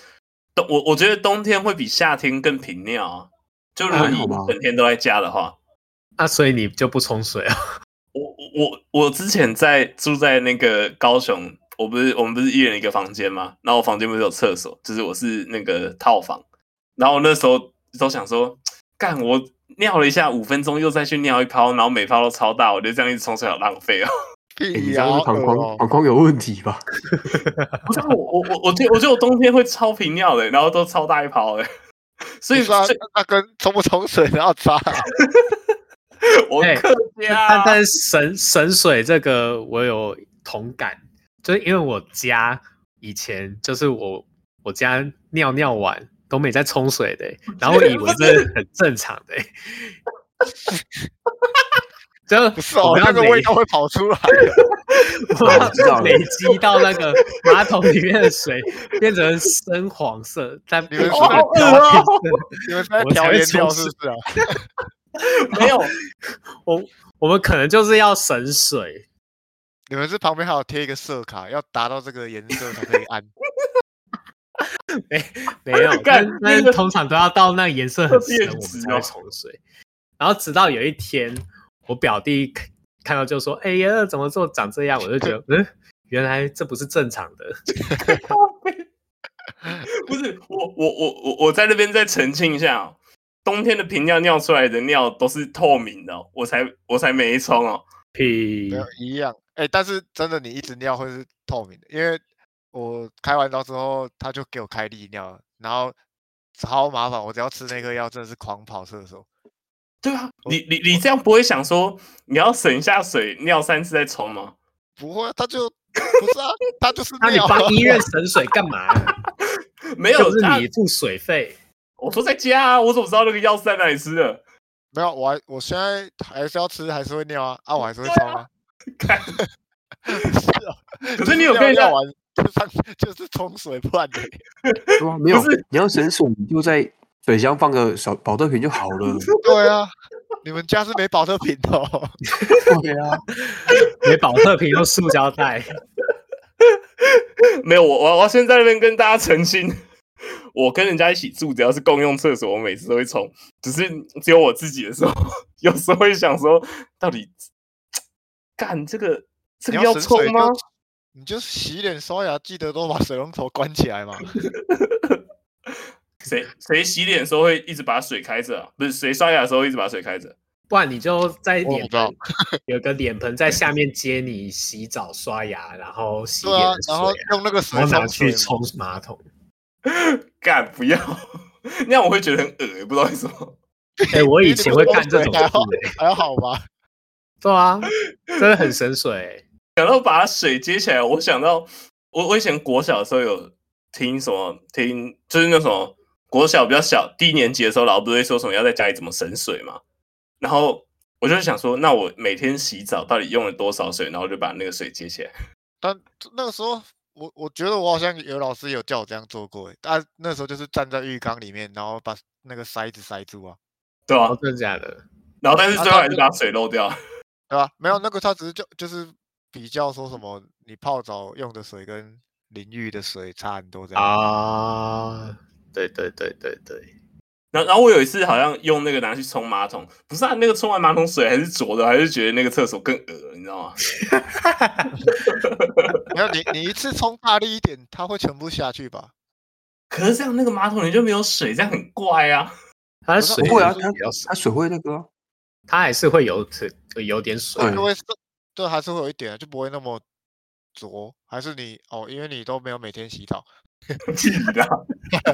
我我觉得冬天会比夏天更频尿啊，就如果你整天都在家的话，那、啊、所以你就不冲水啊？(laughs) 我我我之前在住在那个高雄，我不是我们不是一人一个房间吗？然后我房间不是有厕所，就是我是那个套房。然后我那时候都想说，干我尿了一下五分钟，又再去尿一泡，然后每泡都超大，我觉得这样一直冲水好浪费哦。你这样是膀胱膀胱有问题吧？(laughs) 不是我我我我觉得我觉得我冬天会超频尿的，然后都超大一泡的。所以说那跟冲不冲水然后差。我客家，但省省水这个我有同感，就是因为我家以前就是我我家尿尿完都没在冲水的，然后我以为这是很正常的，(laughs) 就不是哦，那个味道会跑出来，(laughs) 我要累积到那个马桶里面的水变成深黄色，但你们是调颜色，(laughs) 你们在调颜料是不是啊？(laughs) 没有，我我们可能就是要省水。你们是旁边还有贴一个色卡，要达到这个颜色才可以按。没没有，但但是通常都要到那个颜色很深，我们才会冲水。然后直到有一天，我表弟看到就说：“哎呀，怎么做长这样？”我就觉得，嗯，原来这不是正常的。(laughs) 不是我我我我我在那边再澄清一下。哦冬天的频尿尿出来的尿都是透明的，我才我才没冲哦。屁，一样。哎、欸，但是真的，你一直尿会是透明的，因为我开完刀之后，他就给我开利尿，然后超麻烦。我只要吃那个药，真的是狂跑厕所。对啊，你你你这样不会想说你要省下水尿三次再冲吗？不会，他就不是啊，他就是尿。(laughs) 那你帮医院省水干嘛？(laughs) 没有，就是你付水费。我说在家啊，我怎么知道那个药是在哪里吃的？没有，我还我现在还是要吃，还是会尿啊，啊，我还是会冲啊。(laughs) 看，是啊，可是你有跟尿完就是就是冲水不然的。没有，你要省水，你就在水箱放个小保特瓶就好了。(laughs) 对啊，你们家是没保特瓶的。对啊，没保特瓶用塑胶袋。(laughs) 没有，我我我要先在那边跟大家澄清。(laughs) 我跟人家一起住，只要是共用厕所，我每次都会冲。只是只有我自己的时候，有时候会想说，到底 (tsk) 干这个这个要冲吗？你就洗脸刷牙，记得都把水龙头关起来嘛。谁谁洗脸的时候会一直把水开着啊？不是谁刷牙的时候一直把水开着？不然你就在脸盆有个脸盆在下面接你洗澡刷牙，然后洗脸、啊，然后用那个水拿去冲马桶。(laughs) 干不要，(laughs) 那样我会觉得很恶，不知道为什么。哎、欸，我以前会干这种事、欸，还好吧？(laughs) 对啊，真的很省水。想到把水接起来，我想到我我以前国小的时候有听什么听，就是那种国小比较小低年级的时候，老师不会说什么要在家里怎么省水嘛。然后我就想说，那我每天洗澡到底用了多少水？然后就把那个水接起来。但那个时候。我我觉得我好像有老师有叫我这样做过，但那时候就是站在浴缸里面，然后把那个塞子塞住啊，对啊，真的假的？然后但是最后还是把水漏掉，对吧？没有那个，他只是就就是比较说什么，你泡澡用的水跟淋浴的水差很多这样啊，对对对对对。然后，然后我有一次好像用那个拿去冲马桶，不是啊，那个冲完马桶水还是浊的，还是觉得那个厕所更恶，你知道吗？(laughs) 没有，你你一次冲大力一点，它会全部下去吧？可是这样那个马桶里就没有水，这样很怪啊。它水会啊，它它水会那个，它还是会有有点水，就会对，还是会有一点，就不会那么浊。还是你哦，因为你都没有每天洗澡。记得，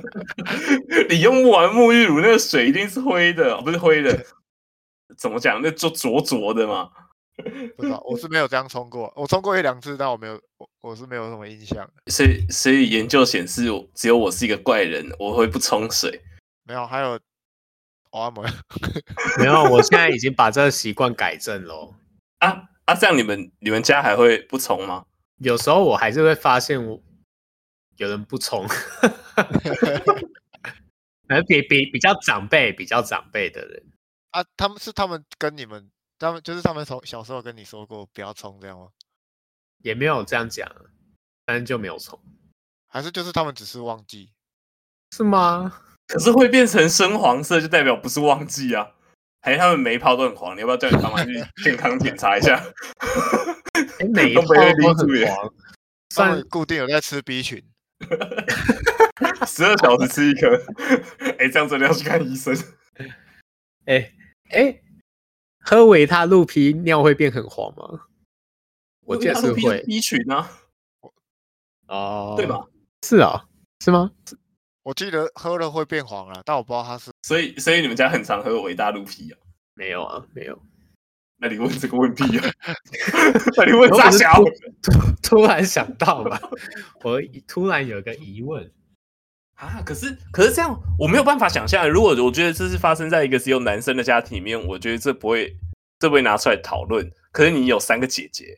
(laughs) 你用不完沐浴乳那个水一定是灰的，不是灰的，怎么讲？那就浊浊的嘛。不知道，我是没有这样冲过，我冲过一两次，但我没有，我我是没有什么印象。所以，所以研究显示，只有我是一个怪人，我会不冲水。没有，还有，我没有，(laughs) 没有，我现在已经把这个习惯改正了。啊啊，这样你们你们家还会不冲吗？有时候我还是会发现我。有人不冲，(laughs) 而比比比较长辈、比较长辈的人啊，他们是他们跟你们，他们就是他们从小时候跟你说过不要冲这样吗？也没有这样讲，反正就没有冲，还是就是他们只是忘记，是吗？可是会变成深黄色，就代表不是忘记啊，还是他们每一泡都很黄？你要不要叫你爸妈去健康检查一下？(laughs) 哎，每一泡 (laughs) 都很黄，算固定有在吃 B 群。(laughs) 十二小时吃一颗，哎、欸，这样真的要去看医生。(laughs) 哎哎、喝维他鹿皮尿会变很黄吗？我觉得是会。B 群啊，哦，对吧？是啊，是吗？我记得喝了会变黄啊，但我不知道它是。所以，所以你们家很常喝维他鹿皮啊？没有啊，没有。那你问这个问题啊？(laughs) 那你问啥小？突突然想到了，我突然有个疑问啊！可是可是这样，我没有办法想象。如果我觉得这是发生在一个只有男生的家庭里面，我觉得这不会这不会拿出来讨论。可是你有三个姐姐，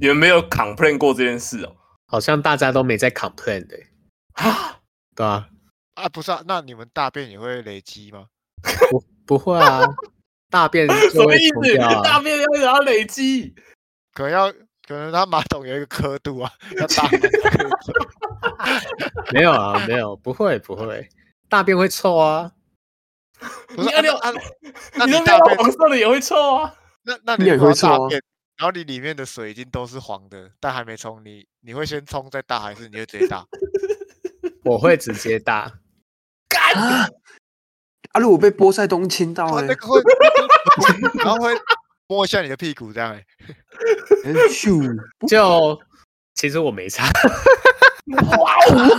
你们没有 complain 过这件事哦？好像大家都没在 complain 的啊？对啊，啊不是啊？那你们大便也会累积吗？不不会啊。大便 (laughs) 什么意思？大便要要累积，可能要可能他马桶有一个刻度啊，(laughs) 要大。没有啊，没有，不会不会，大便会臭啊。不是啊，你啊，那你大便黄色的也会臭啊？那那你也会臭啊？然后你里面的水已经都是黄的，但还没冲，你你会先冲再大，还是你会直接大？(laughs) 我会直接大。干！啊！如果被波塞冬亲到，哎，(laughs) 然后会摸一下你的屁股，这样，哎，咻！就其实我没擦。哇 (laughs) 哦！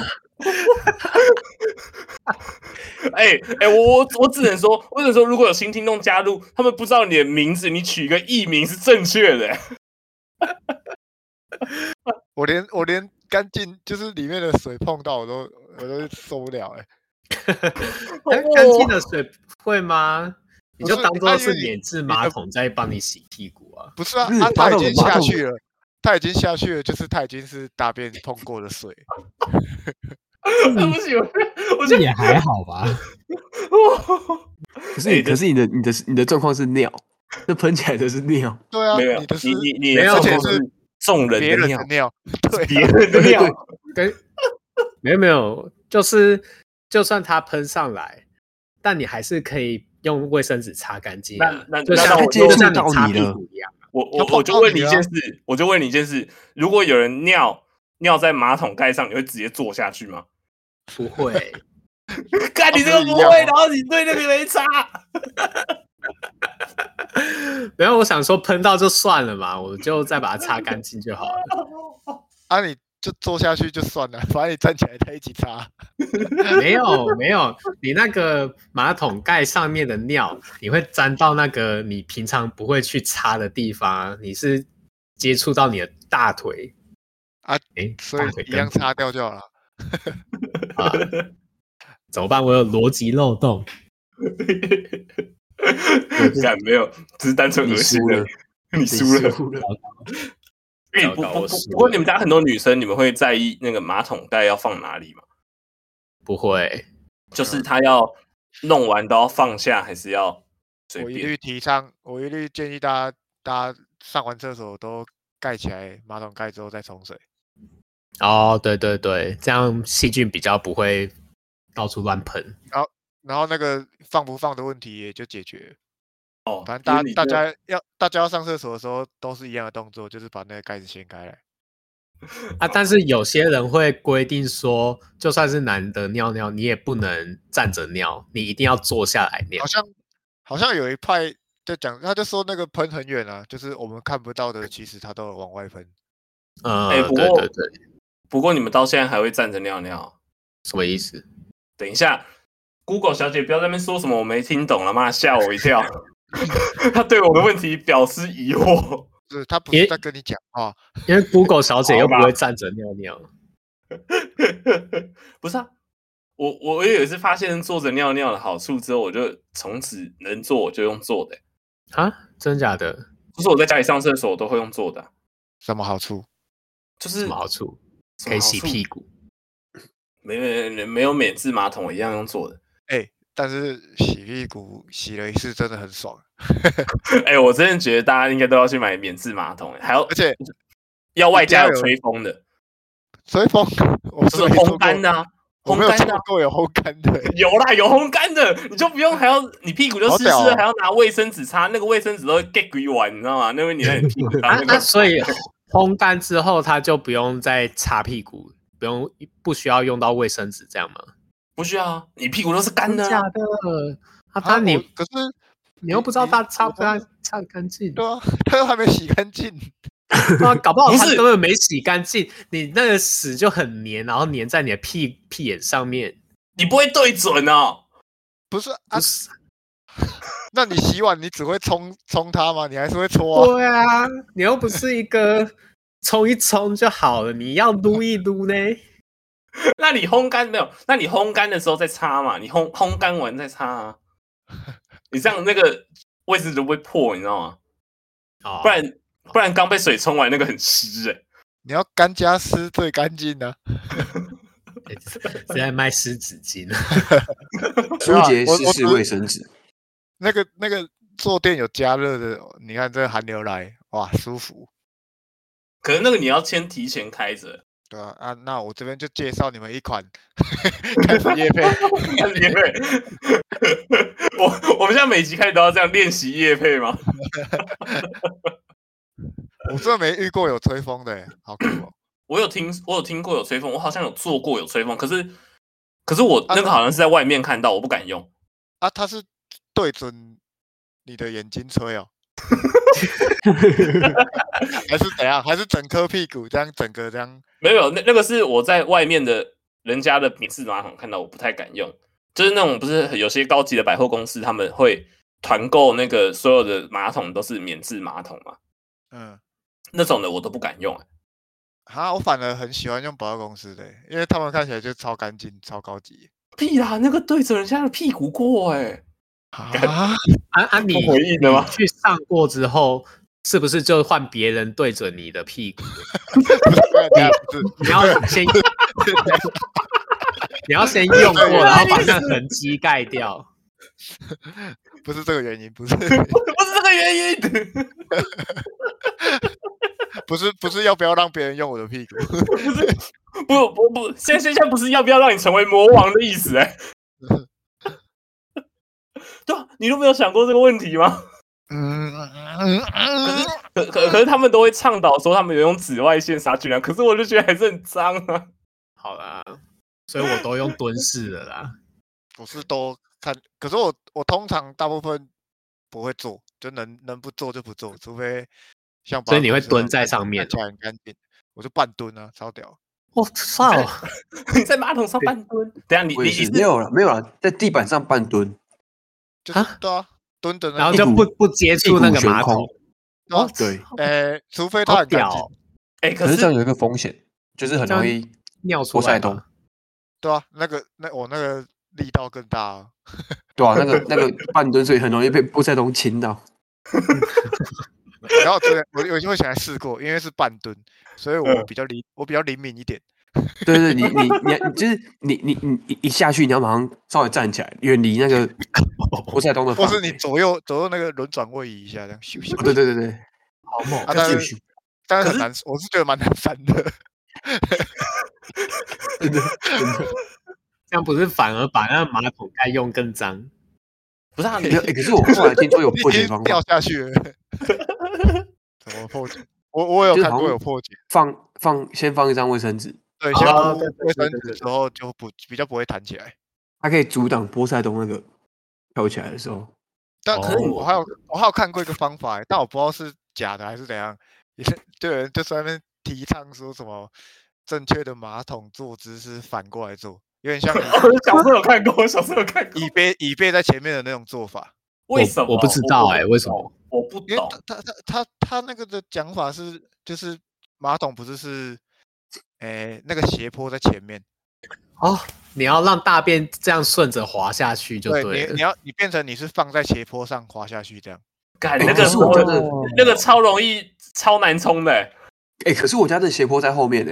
哎哎，我我我只能说，我只能说，如果有新听众加入，他们不知道你的名字，你取一个艺名是正确的。我连我连干净就是里面的水碰到我都我都受不了，哎。(laughs) (laughs) 干净的水会吗？你就当做是免治马桶在帮你洗屁股啊？不是啊，他他已经下去了，他已经下去了，就是他已经是大便碰过的水。(laughs) 对不起，我觉得也还好吧。可是你，可是你的你的你的状况是尿，那喷起来的是尿。对啊，没有，你你你没有，而且是众人的尿，对，别人的尿，跟没有没有，就是。就算它喷上来，但你还是可以用卫生纸擦干净。那那就像我就像你擦屁股一样。我我我就问你一件事，我就问你一件事：如果有人尿尿在马桶盖上，你会直接坐下去吗？(laughs) 不会。(laughs) 看你这个不会，然后你对那个没擦。(laughs) 然后我想说喷到就算了嘛，我就再把它擦干净就好了。啊你。就坐下去就算了，反正你站起来再一起擦。(laughs) 没有没有，你那个马桶盖上面的尿，你会沾到那个你平常不会去擦的地方，你是接触到你的大腿啊？哎，所以一样擦掉就好了。啊，怎么办？我有逻辑漏洞。(laughs) 敢没有，只是单纯恶心了。你输了。(laughs) 欸、不不不，不过你们家很多女生，你们会在意那个马桶盖要放哪里吗？不会，就是他要弄完都要放下，还是要随便？我一律提倡，我一律建议大家，大家上完厕所都盖起来马桶盖之后再冲水。哦，对对对，这样细菌比较不会到处乱喷。然后，然后那个放不放的问题也就解决。哦，反正大家大家要大家要上厕所的时候都是一样的动作，就是把那个盖子掀开来。啊，但是有些人会规定说，就算是男的尿尿，你也不能站着尿，你一定要坐下来尿。好像好像有一派就讲，他就说那个喷很远啊，就是我们看不到的，其实他都有往外喷。嗯，哎、不过对对对，不过你们到现在还会站着尿尿？什么意思？等一下，Google 小姐不要在那边说什么我没听懂了，嘛吓我一跳。(laughs) 他对我的问题表示疑惑。是他不是在跟你讲话，因为 Google 小姐又不会站着尿尿。(laughs) 不是啊，我我也有一次发现坐着尿尿的好处之后，我就从此能坐我就用坐的、欸。啊，真假的？就是我在家里上厕所，我都会用坐的。什么好处？就是什么好处？可以洗屁股。没没没没有免治马桶，我一样用坐的。哎、欸，但是洗屁股洗了一次真的很爽。(laughs) 哎、欸，我真的觉得大家应该都要去买免治马桶，还要而且要外加有吹风的。吹风，我是烘干的啊，烘干的够有烘干的，有啦，有烘干的，你就不用还要你屁股就湿湿的，还要拿卫生纸擦，那个卫生纸都会 get 鬼完，你知道吗？那边你很屁股上那个，所以烘干之后他就不用再擦屁股，不用不需要用到卫生纸这样吗？不需要啊，你屁股都是干的。假的？啊，他你可是你又不知道他擦不擦擦干净？对啊，(laughs) 他又还没洗干净。(laughs) 啊，搞不好他根本没洗干净，你那个屎就很黏，然后黏在你的屁屁眼上面，你不会对准哦？不是，啊是，(laughs) 那你洗碗你只会冲冲它吗？你还是会搓？对啊，你又不是一个冲一冲就好了，你要撸一撸呢？(laughs) 那你烘干没有？那你烘干的时候再擦嘛？你烘烘干完再擦啊？(laughs) 你这样那个位置都不会破，你知道吗？哦，不然。不然刚被水冲完，那个很湿哎、欸。你要干加湿最干净的。(laughs) 是在卖湿纸巾，舒洁湿式卫生纸。那个那个坐垫有加热的，你看这个寒流来，哇，舒服。可是那个你要先提前开着。对啊，啊，那我这边就介绍你们一款开始 (laughs) 业配，开始业配。我我们现在每集开始都要这样练习业配吗？(laughs) 我真的没遇过有吹风的，好酷哦！(coughs) 我有听，我有听过有吹风，我好像有做过有吹风，可是，可是我那个好像是在外面看到，我不敢用。啊，它是对准你的眼睛吹哦，(laughs) 还是怎样？还是整颗屁股这样，整个这样？没有，那那个是我在外面的人家的免治马桶看到，我不太敢用。就是那种不是有些高级的百货公司，他们会团购那个所有的马桶都是免治马桶嘛？嗯。那种的我都不敢用，哈，我反而很喜欢用百货公司的，因为他们看起来就超干净、超高级。屁啦，那个对着人家的屁股过哎，啊啊啊！你回忆的吗？去上过之后，是不是就换别人对准你的屁股？(laughs) 你要先，你要先用过，然后把那痕迹盖掉。不是这个原因，不是，不是这个原因。(laughs) 不是不是要不要让别人用我的屁股？不是不不不，现在现在不是要不要让你成为魔王的意思哎、欸？对啊，你都没有想过这个问题吗？(laughs) 嗯嗯嗯。可是可可可是他们都会倡导说他们有用紫外线杀菌啊，可是我就觉得还是很脏啊。好啦，所以我都用蹲式的啦。不是都看，可是我我通常大部分不会做，就能能不做就不做，除非像。所以你会蹲在上面，看起来很干净。我就半蹲啊，超屌！我操！(laughs) 你在马桶上半蹲？等下你你没有了，没有了，在地板上半蹲。啊，对啊，蹲的，然后就不不接触那个马桶。哦，对，呃，除非他很干净。哎，可是这样有一个风险，就是很容易尿出来。对啊，那个那我那个力道更大。对啊，那个那个半蹲，所以很容易被波塞冬亲到。然后这我我就会想来试过，因为是半蹲，所以我比较灵，我比较灵敏一点。对对，你你你就是你你你一下去，你要马上稍微站起来，远离那个波塞冬的。或是你左右左右那个轮转位移一下，这样咻咻。对对对对，(laughs) 好猛！但是但是很难，我是觉得蛮难翻的。(laughs) 真的，这样不是反而把那个马桶盖用更脏？不是啊，(laughs) 可是我后来听说有破解方法，掉下去了。怎么破解？我我有看过有破解，放放先放一张卫生纸，对，先放卫生纸之后就不比较不会弹起来，它可以阻挡波塞冬那个跳起来的时候。但可是哦我还有我还有看过一个方法，但我不知道是假的还是怎样。也就有人就在那边提倡说什么正确的马桶坐姿是反过来坐，有点像我 (laughs) 小时候有看过，我小时候有看过。椅背椅背在前面的那种做法。为什么？我不知道哎、为什么？我不因为懂。他他他他他那个的讲法是，就是马桶不是是，诶那个斜坡在前面，哦，你要让大便这样顺着滑下去就对。你你要你变成你是放在斜坡上滑下去这样。干那个欸是我觉得哦那个超容易、超难冲的、欸。哎、可是我家的斜坡在后面呢、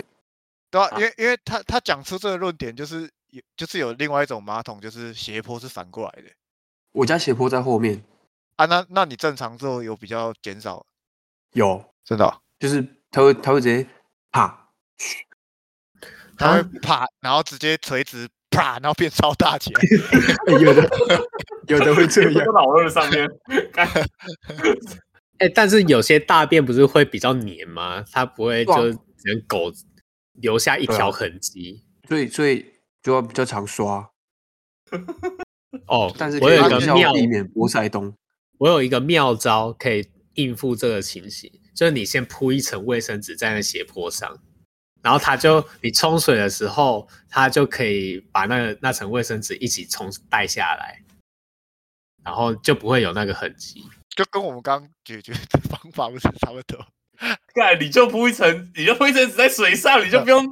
对啊，啊因为因为他他讲出这个论点，就是有就是有另外一种马桶，就是斜坡是反过来的我家斜坡在后面，啊。那那你正常之后有比较减少，有，真的哦、就是他会他会直接啪，他会啊啪，然后直接垂直啪，然后变超大起 (laughs) 有的有的会这在样，老二上面，干 (laughs) 哎、但是有些大便不是会比较黏吗？它不会就只能狗留下一条痕迹。所以所以就要比较常刷，哦，但是我有一个妙，避免波塞冬。我有一个妙招可以应付这个情形，就是你先铺一层卫生纸在那斜坡上，然后它就你冲水的时候，它就可以把那个那层卫生纸一起冲带下来，然后就不会有那个痕迹。就跟我们刚刚解决的方法不是差不多？干你就铺一层，你就铺一层纸在水上，你就不用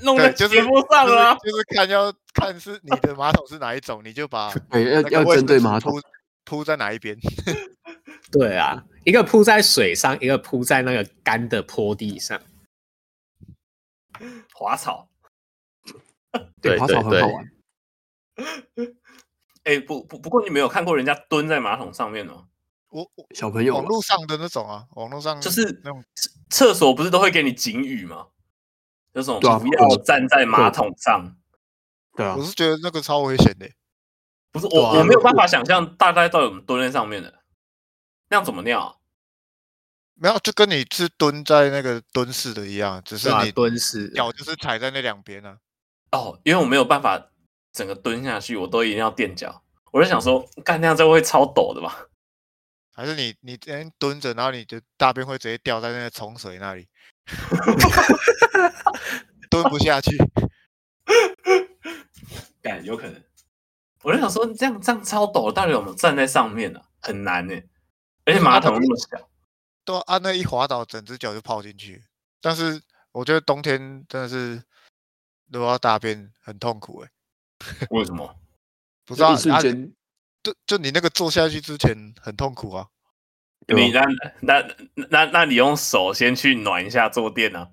弄在对，就是斜坡上了、啊就是，就是看要看是你的马桶是哪一种，你就把对，要那个要针对马桶铺。铺在哪一边。(laughs) 对啊，一个铺在水上，一个铺在那个干的坡地上。滑草。对，对滑草很对好玩。(laughs) 哎、不不不过你没有看过人家蹲在马桶上面哦？我我小朋友网络上的那种啊，网络上就是那种厕所不是都会给你警语吗？那种不要站在马桶上。对啊我，是觉得那个超危险的。不是我、啊我没有办法想象大概到底怎么蹲在上面的，那样怎么尿、啊？没有，就跟你是蹲在那个蹲式的一样，只是你蹲式脚就是踩在那两边啊。哦，因为我没有办法整个蹲下去，我都一定要垫脚。我就想说，干那样就会超抖的吧？还是你你今天蹲着，然后你的大便会直接掉在那个冲水那里，(laughs) 蹲不下去。干有可能。我就想说，这样这样超抖，到底有没有站在上面呢、啊？很难呢、而且马桶那么小。都按那一滑倒，整只脚就泡进去。但是我觉得冬天真的是如果要大便很痛苦哎、(laughs) 为什么？不知道一瞬啊间，就就你那个坐下去之前很痛苦啊。你那那那那那你用手先去暖一下坐垫啊。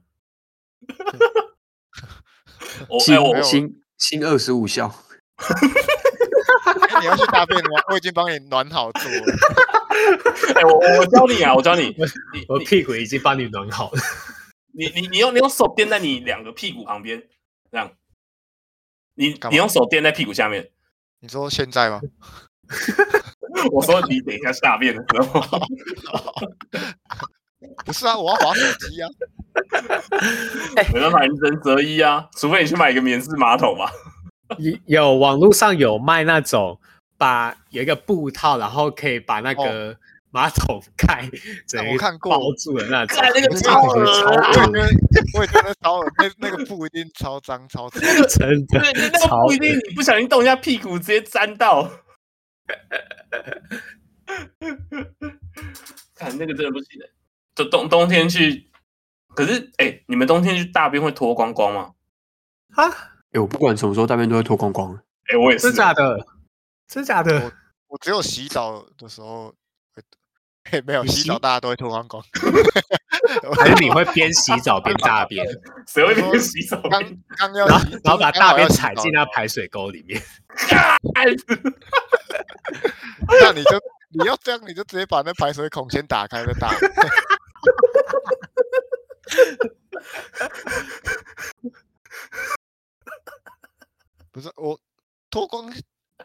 (laughs) 我哎、我没有新新二十五孝，(laughs) (laughs) 欸你要去大便吗？我已经帮你暖好坐了。(laughs) 哎、我我我教你啊，我教你，(laughs) 你我屁股已经帮你暖好了。你你你用你用手垫在你两个屁股旁边，这样。你你用手垫在屁股下面。你说现在吗？我说你等一下下便的时候，不是啊，我要滑手机啊。没办法，人人择一啊，除非你去买一个棉式马桶嘛。有有网络上有卖那种，把有一个布套，然后可以把那个马桶盖 (laughs) 整个我看过包住的那种。看那个那超个恶超啊！我也觉得，我也觉得超恶，那那个布一定超脏超脏。(laughs) 真的对，那那个超不一定，你不小心动一下屁股，直接粘到。(laughs) 看那个真的不行的，就冬冬天去，可是哎、你们冬天去大便会脱光光吗？啊，哎，我不管什么时候大便都会脱光光。哎、我也是真，假的？真假的？我只有洗澡的时候会，嘿，没有洗洗澡，大家都会脱光光。(laughs) 还是你会边洗澡边大便，(laughs) 谁会边洗澡刚边？刚要然后洗，然后把大便踩就是进那排水沟里面？(laughs) 那你就你要这样，你就直接把那排水孔先打开再大。不是我脱光，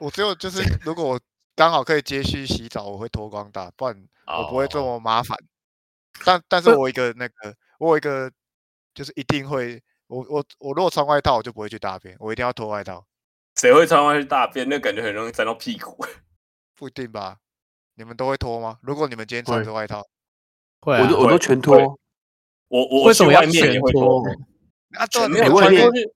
我只有就是 (laughs) 如果我刚好可以接续洗澡，我会脱光打，不然我不会这么麻烦。但但是我一个那个，我有一个就是一定会，我我我如果穿外套，我就不会去大便，我一定要脱外套。谁会穿外去大便？那感觉很容易沾到屁股。(laughs) 不一定吧？你们都会脱吗？如果你们今天穿着外套，会啊，我都我都全脱。我我为什么要全脱？啊，对，没有外面全脱是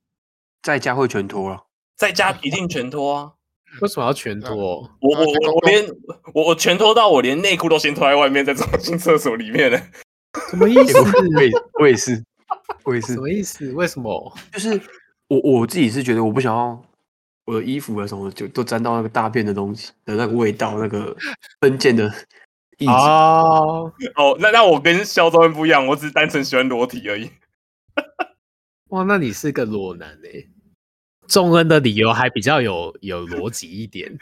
在家会全脱了。在家一定全脱啊！(laughs) 为什么要全脱？(laughs) 我我我我连我我全脱到我连内裤都先脱在外面，再走进厕所里面了。(laughs) 什么意思？我也我也是，我也是什。么意思？为什么？就是我我自己是觉得我不想要我的衣服啊什么就都沾到那个大便的东西的那个味道，那个分溅的液体。哦哦，那那我跟肖忠不一样，我只是单纯喜欢裸体而已。哇，那你是个裸男诶。仲恩的理由还比较有有逻辑一点。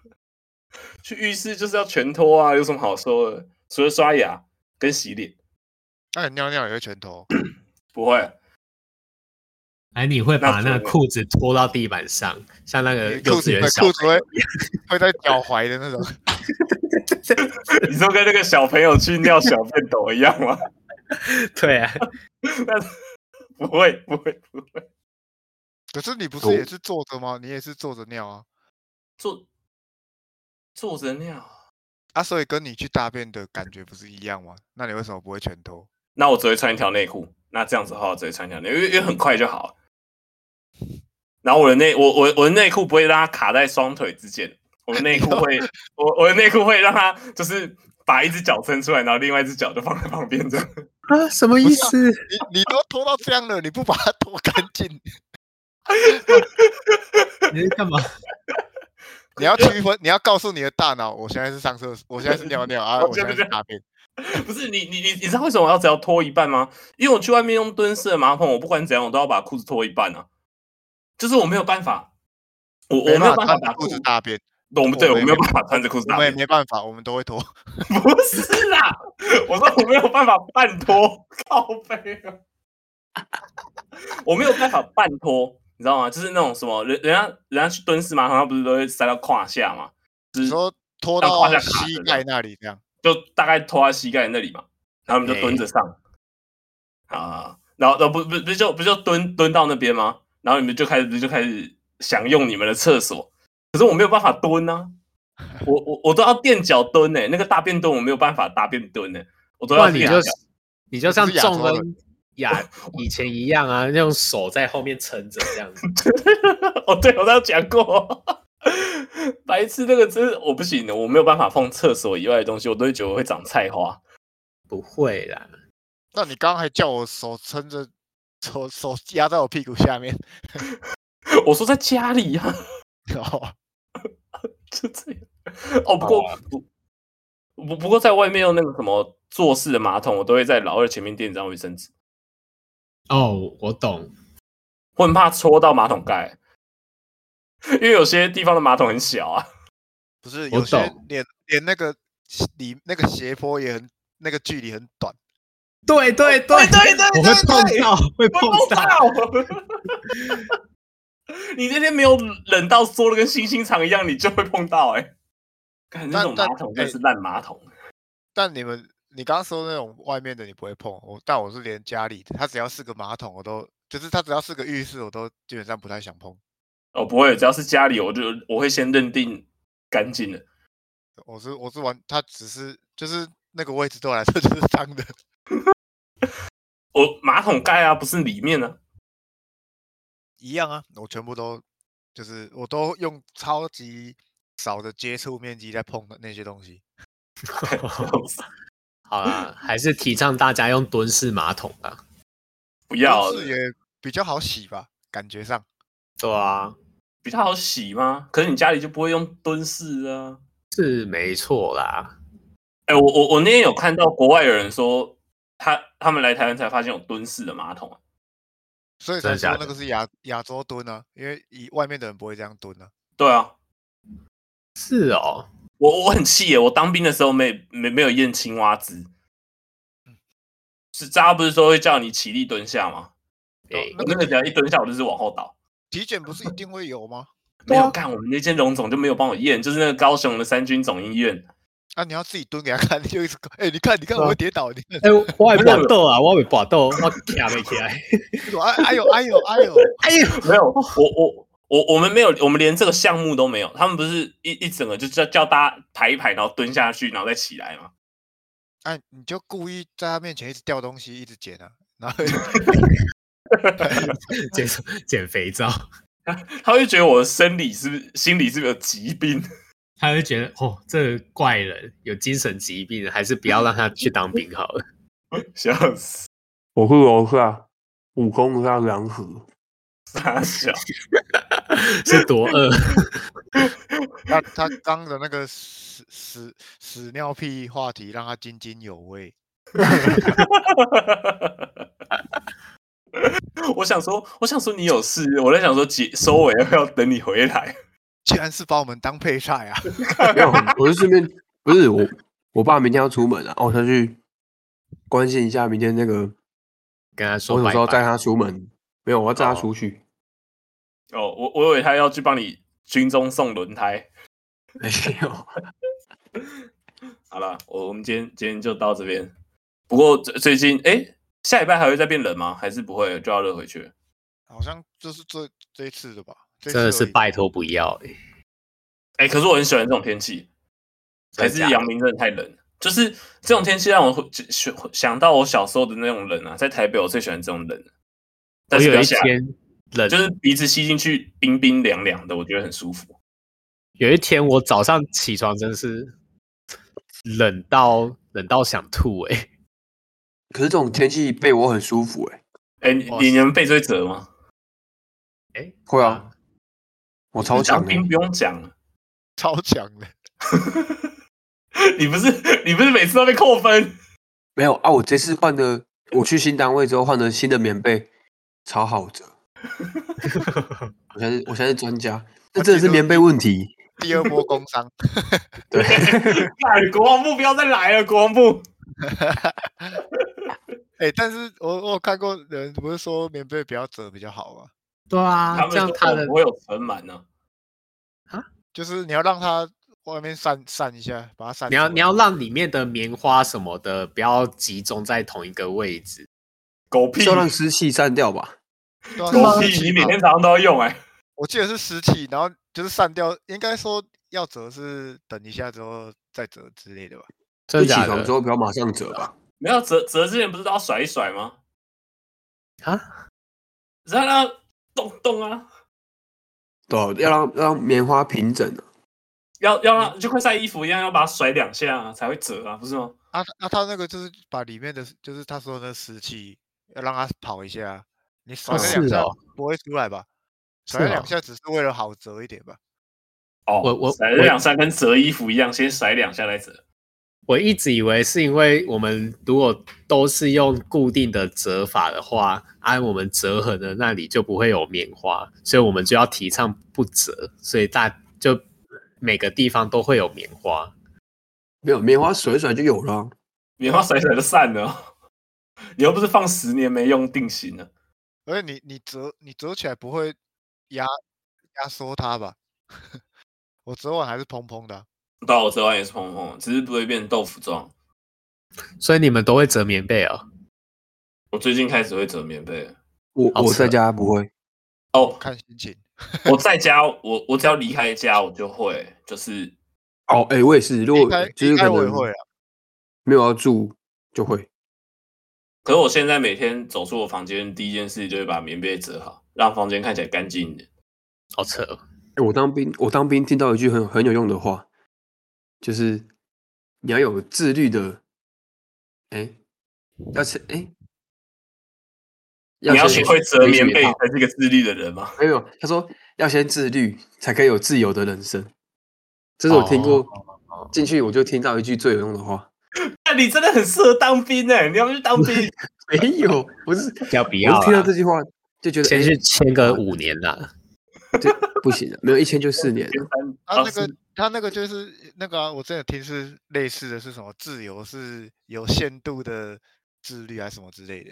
(laughs) 去浴室就是要全脱啊，有什么好说的？除了刷牙跟洗脸。那你尿尿也会全脱？(coughs) 不会。哎，你会把那那个裤子拖到地板上，像那个幼稚园小裤子会 (laughs) 会在脚踝的那种。(laughs) 你说跟那个小朋友去尿小便斗一样吗？对啊，但是不会不会不会。可是你不是也是坐着吗？你也是坐着尿啊？坐坐着尿啊，所以跟你去大便的感觉不是一样吗？那你为什么不会全脱？那我只会穿一条内裤。那这样子的话，我只会穿一条内裤，因为因为很快就好了。然后我的内我我我的内裤不会让它卡在双腿之间，我的内裤 (laughs) 会我我的内裤会让它就是把一只脚伸出来，然后另外一只脚就放在旁边这样。啊，什么意思？你你都脱到这样了，你不把它脱干净？(laughs) 你在干嘛？(laughs) 你要区分，你要告诉你的大脑，我现在是上厕所，我现在是尿尿啊，我现在是大便。(laughs) 不是你你你你知道为什么我要只要脱一半吗？因为我去外面用蹲式的马桶，我不管怎样，我都要把裤子脱一半啊。就是我没有办法，我我没有办法把裤子大便。我们对我没有办法穿着裤子大便，我也没办法，我们都会脱。不是啦，我说我没有办法半脱，靠背啊，我没有办法半脱。你知道吗？就是那种什么人，人家人家去蹲式马桶，他不是都会塞到胯下嘛？就是说拖到胯下膝盖那里，这样就大概拖到膝盖那里嘛。然后我们就蹲着上啊，然后然后不不不就不就蹲蹲到那边吗？然后你们就开始就开始享用你们的厕所。可是我没有办法蹲啊，我我我都要垫脚蹲呢、欸。那个大便蹲我没有办法大便蹲呢、欸，我都要垫脚。你就像仲恩。呀，以前一样啊，用手在后面撑着这样子。(laughs) 哦，对，我都有讲过。白痴，那个真是我不行的，我没有办法碰厕所以外的东西，我都会觉得我会长菜花。不会啦，那你刚刚还叫我手撑着，手手压在我屁股下面。(laughs) 我说在家里呀、啊。哦，(laughs) 就这样。哦，不过不不不过在外面用那个什么坐式的马桶，我都会在老二前面垫一张卫生纸。哦，我懂。我很怕戳到马桶盖，因为有些地方的马桶很小啊。不是，有些连连那个里那个斜坡也很，那个距离很短。对对对对对，对，我会碰到，会碰到。(laughs) 你那天没有冷到缩的跟星星肠一样，你就会碰到哎、欸。看那种马桶真是烂马桶。但你们。你刚刚说那种外面的你不会碰我，但我是连家里的，它只要是个马桶，我都就是它只要是个浴室，我都基本上不太想碰。哦，不会，只要是家里，我就我会先认定干净的。我是我是玩，它只是就是那个位置对我来说 (laughs) 就是脏的。(laughs) 我马桶盖啊，不是里面啊，一样啊，我全部都就是我都用超级少的接触面积在碰的那些东西。(laughs) 好啦，还是提倡大家用蹲式马桶吧。不要，蹲式也比较好洗吧？感觉上，对啊，比较好洗吗？可是你家里就不会用蹲式啊？是没错啦。哎、欸，我我我那天有看到国外有人说，他他们来台湾才发现有蹲式的马桶，所以才说那个是亚亚洲蹲啊，因为以外面的人不会这样蹲啊。对啊，是哦。我我很气耶！我当兵的时候没没没有验青蛙姿，是大家不是说会叫你起立蹲下吗？对，那个只要一蹲下，我就是往后倒。体检不是一定会有吗？(laughs) 没有干，我们那间荣总就没有帮我验，就是那个高雄的三军总医院。啊，你要自己蹲给他看，就一直哎，你看，你看，我会跌倒，你看。哎，我 (laughs) 还搏斗啊，我还搏斗，我卡没起来。哎呦，哎呦，哎呦，哎呦，没有，我我我我们没有，我们连这个项目都没有。他们不是一一整个就叫叫大家排一排，然后蹲下去，然后再起来吗？哎、啊，你就故意在他面前一直掉东西，一直捡啊，然后 (laughs) 捡捡肥皂，(laughs) 他会觉得我的生理是不是心理是不是有疾病？他会觉得哦，这个怪人有精神疾病，还是不要让他去当兵好了。(laughs) 笑死！我是楼下武功下两河，傻笑，(laughs) 是多饿？(laughs) 他他刚的那个屎屎屎尿屁话题让他津津有味。(laughs) 我想说，我想说你有事，我在想说结收尾要不要等你回来？竟然是把我们当配菜啊！没有，我是顺便不是我，我爸明天要出门啊，我想去关心一下明天那个，跟他说，我什么时候带他出门？没有，我要带他出去。哦，我我以为他要去帮你军中送轮胎。(laughs) 没有。好了，我我们今天今天就到这边。不过最最近，哎、欸，下礼拜还会再变冷吗？还是不会就要热回去？好像就是这这一次的吧。真的是拜托不要哎、欸！哎、欸，可是我很喜欢这种天气，还是阳明真的太冷。就是这种天气让我想想到我小时候的那种冷啊，在台北我最喜欢这种冷。但是有一天冷，就是鼻子吸进去冰冰凉凉的，我觉得很舒服。有一天我早上起床真是冷到冷到想吐哎、欸！可是这种天气被我很舒服哎、欸！哎、欸，你你们被追折吗？哎、欸，会啊。我超强，兵不用讲了，(laughs) 超强的。你不是你不是每次都被扣分？没有啊，我这次换的，我去新单位之后换的新的棉被，超好折。(laughs) 我现在我现在是专家，这真的是棉被问题。第二波工伤。对，国防部不要再来了，国防部。(laughs) 哎、欸，但是我我看过人不是说棉被不要折比较好吗？对啊，这样它的不会有尘螨呢。啊，就是你要让它外面散散一下，把它散。你要你要让里面的棉花什么的不要集中在同一个位置。狗屁！就让湿气散掉吧。对啊、狗屁！你每天早上都要用哎、欸。(laughs) 我记得是湿气，然后就是散掉。应该说要折是等一下之后再折之类的吧。就起床之后不要马上折吧。没有折折之前不是都要甩一甩吗？啊？然后。动动啊！对，要让让棉花平整啊，要要让就快晒衣服一样，要把它甩两下啊，才会折啊，不是吗？啊啊，他那个就是把里面的，就是他说的那湿气，要让它跑一下，你甩两下不会出来吧？甩两下只是为了好折一点吧？哦，我我甩两下跟折衣服一样，先甩两下再折。我一直以为是因为我们如果都是用固定的折法的话，按我们折痕的那里就不会有棉花，所以我们就要提倡不折，所以大就每个地方都会有棉花。没有棉花甩甩就有了，棉花甩甩就散了。(laughs) 你又不是放十年没用定型了，而且你你折你折起来不会压压缩它吧？(laughs) 我折完还是蓬蓬的啊。到我折完也是蓬蓬，只是不会变豆腐状。所以你们都会折棉被啊？我最近开始会折棉被。我我在家不会。哦，看心情。我在家，我我只要离开家，我就会就是。哦，哎、欸，我也是。如果就是可能我也会啊，没有要住就会。可是我现在每天走出我房间，第一件事就是把棉被折好，让房间看起来干净一点。好扯。哦、欸，我当兵，我当兵听到一句很很有用的话。就是你要有自律的，哎、欸，要是哎、欸，你要学会折棉被才是个自律的人吗？(laughs) 没有，他说要先自律，才可以有自由的人生。这是我听过进、oh. 去我就听到一句最有用的话。那 (laughs) 你真的很适合当兵哎！你要不去当兵？没有，不是要不要？听到这句话就觉得先去签个五年啦。对，不行了，没有一签就四年。(laughs) 他那个，他那个就是那个、啊，我真的听是类似的是什么？自由是有限度的自律，还是什么之类的？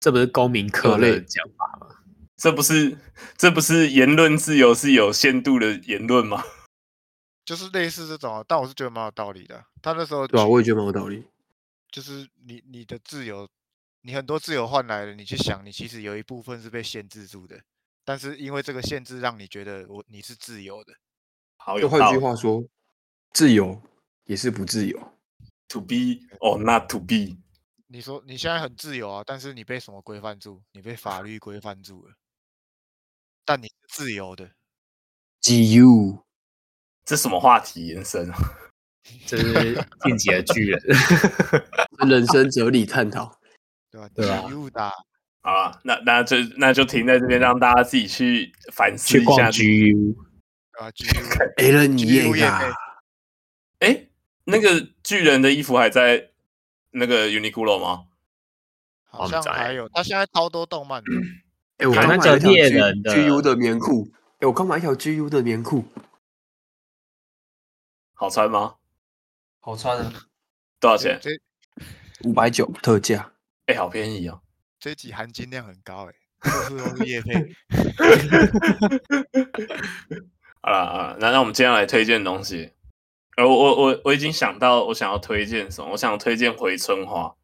这不是公民课的讲法吗？这不是，这不是言论自由是有限度的言论吗？就是类似这种、啊，但我是觉得蛮有道理的。他那时候对啊，我也觉得蛮有道理。就是你你的自由，你很多自由换来的，你去想，你其实有一部分是被限制住的。但是因为这个限制，让你觉得我你是自由的。好有就换句话说，自由也是不自由。To be or not to be。你说你现在很自由啊，但是你被什么规范住？你被法律规范住了。但你是自由的。G U，这什么话题延伸啊？(laughs) 这是进击的巨人，(laughs) 人生哲理探讨，对吧？对吧？G U 的。好啊，那那就那就停在这边，让大家自己去反思一下。去 G U 啊，G U。(laughs) A 人你也呀？哎，那个巨人的衣服还在那个 Uniqlo 吗？好像还有，他现在超多动漫的。哎，我刚买了一条 G G U 的棉裤。哎，我刚买一条 G U 的棉裤，好穿吗？好穿啊！多少钱？五百九特价。哎，好便宜哦。这集含金量很高哎，都是业配。(laughs) 好了啊，那那我们接下来推荐东西。呃，我我我我已经想到我想要推荐什么，我想推荐回春花，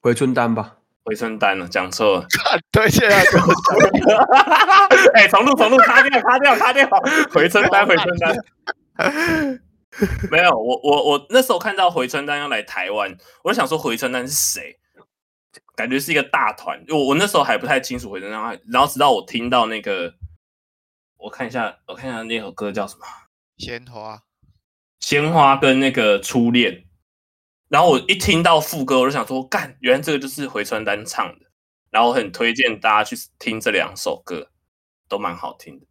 回春丹吧，回春丹了，讲错了，(laughs) 推荐啊！(laughs) 哎，重录重录，擦掉擦掉擦掉，回春丹回春丹。(laughs) 没有，我我我那时候看到回春丹要来台湾，我就想说回春丹是谁？感觉是一个大团，我我那时候还不太清楚回春丹，然后直到我听到那个，我看一下，我看一下那首歌叫什么？鲜花，鲜花跟那个初恋。然后我一听到副歌，我就想说，干，原来这个就是回春丹唱的。然后我很推荐大家去听这两首歌，都蛮好听的。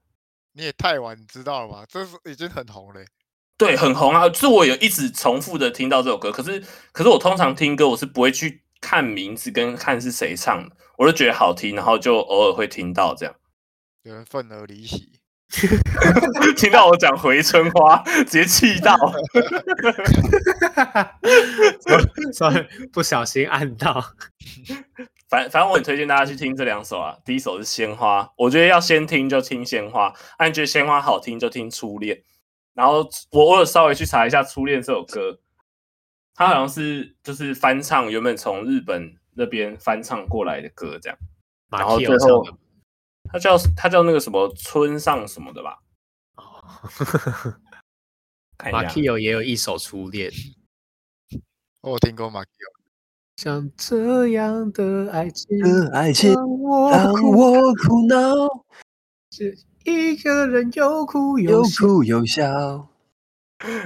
你也太晚知道了吧？这是已经很红了。对，很红啊！是我有一直重复的听到这首歌，可是可是我通常听歌我是不会去。看名字跟看是谁唱的，我就觉得好听，然后就偶尔会听到这样。(laughs) 有人愤而离席 (laughs) (laughs) 听到我讲回春花，直接气到，所以不小心按到。反反正我很推荐大家去听这两首啊。第一首是鲜花，我觉得要先听就听鲜花，按觉得鲜花好听就听初恋。然后我我有稍微去查一下初恋这首歌。它好像是就是翻唱原本从日本那边翻唱过来的歌，这样，然后最后他叫他叫那个什么村上什么的吧？哦，马奎欧也有一首初恋，我有听过马奎欧。像这样的爱情，的爱情让我苦恼，是一个人又哭又又哭又笑。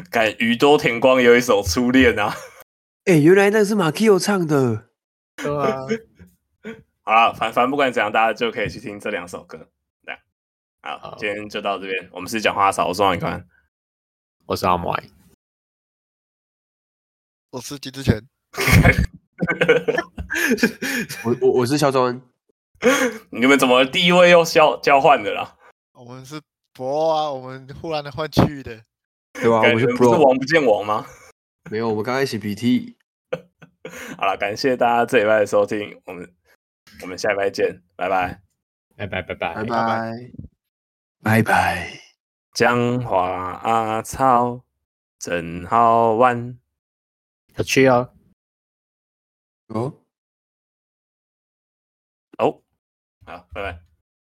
感宇多田光有一首初恋啊！哎、欸，原来那是马 Kio 唱的，对啊。(laughs) 好了，反反正不管怎样，大家就可以去听这两首歌。这样，好，好今天就到这边。我们是讲话少，我是王一宽，我是阿莫，我是金志权，(laughs) (laughs) 我我我是肖忠恩。(laughs) 你们怎么第一位又交交换的啦？我们是博啊，我们忽然的换去的。对吧？我是 Pro，是王不见王吗？没有，我们刚刚一起 PT。(laughs) 好了，感谢大家这礼拜的收听，我们我们下礼拜见，拜拜，拜拜拜拜拜拜拜拜。江华阿超真好玩，有趣哦。哦，好，拜拜。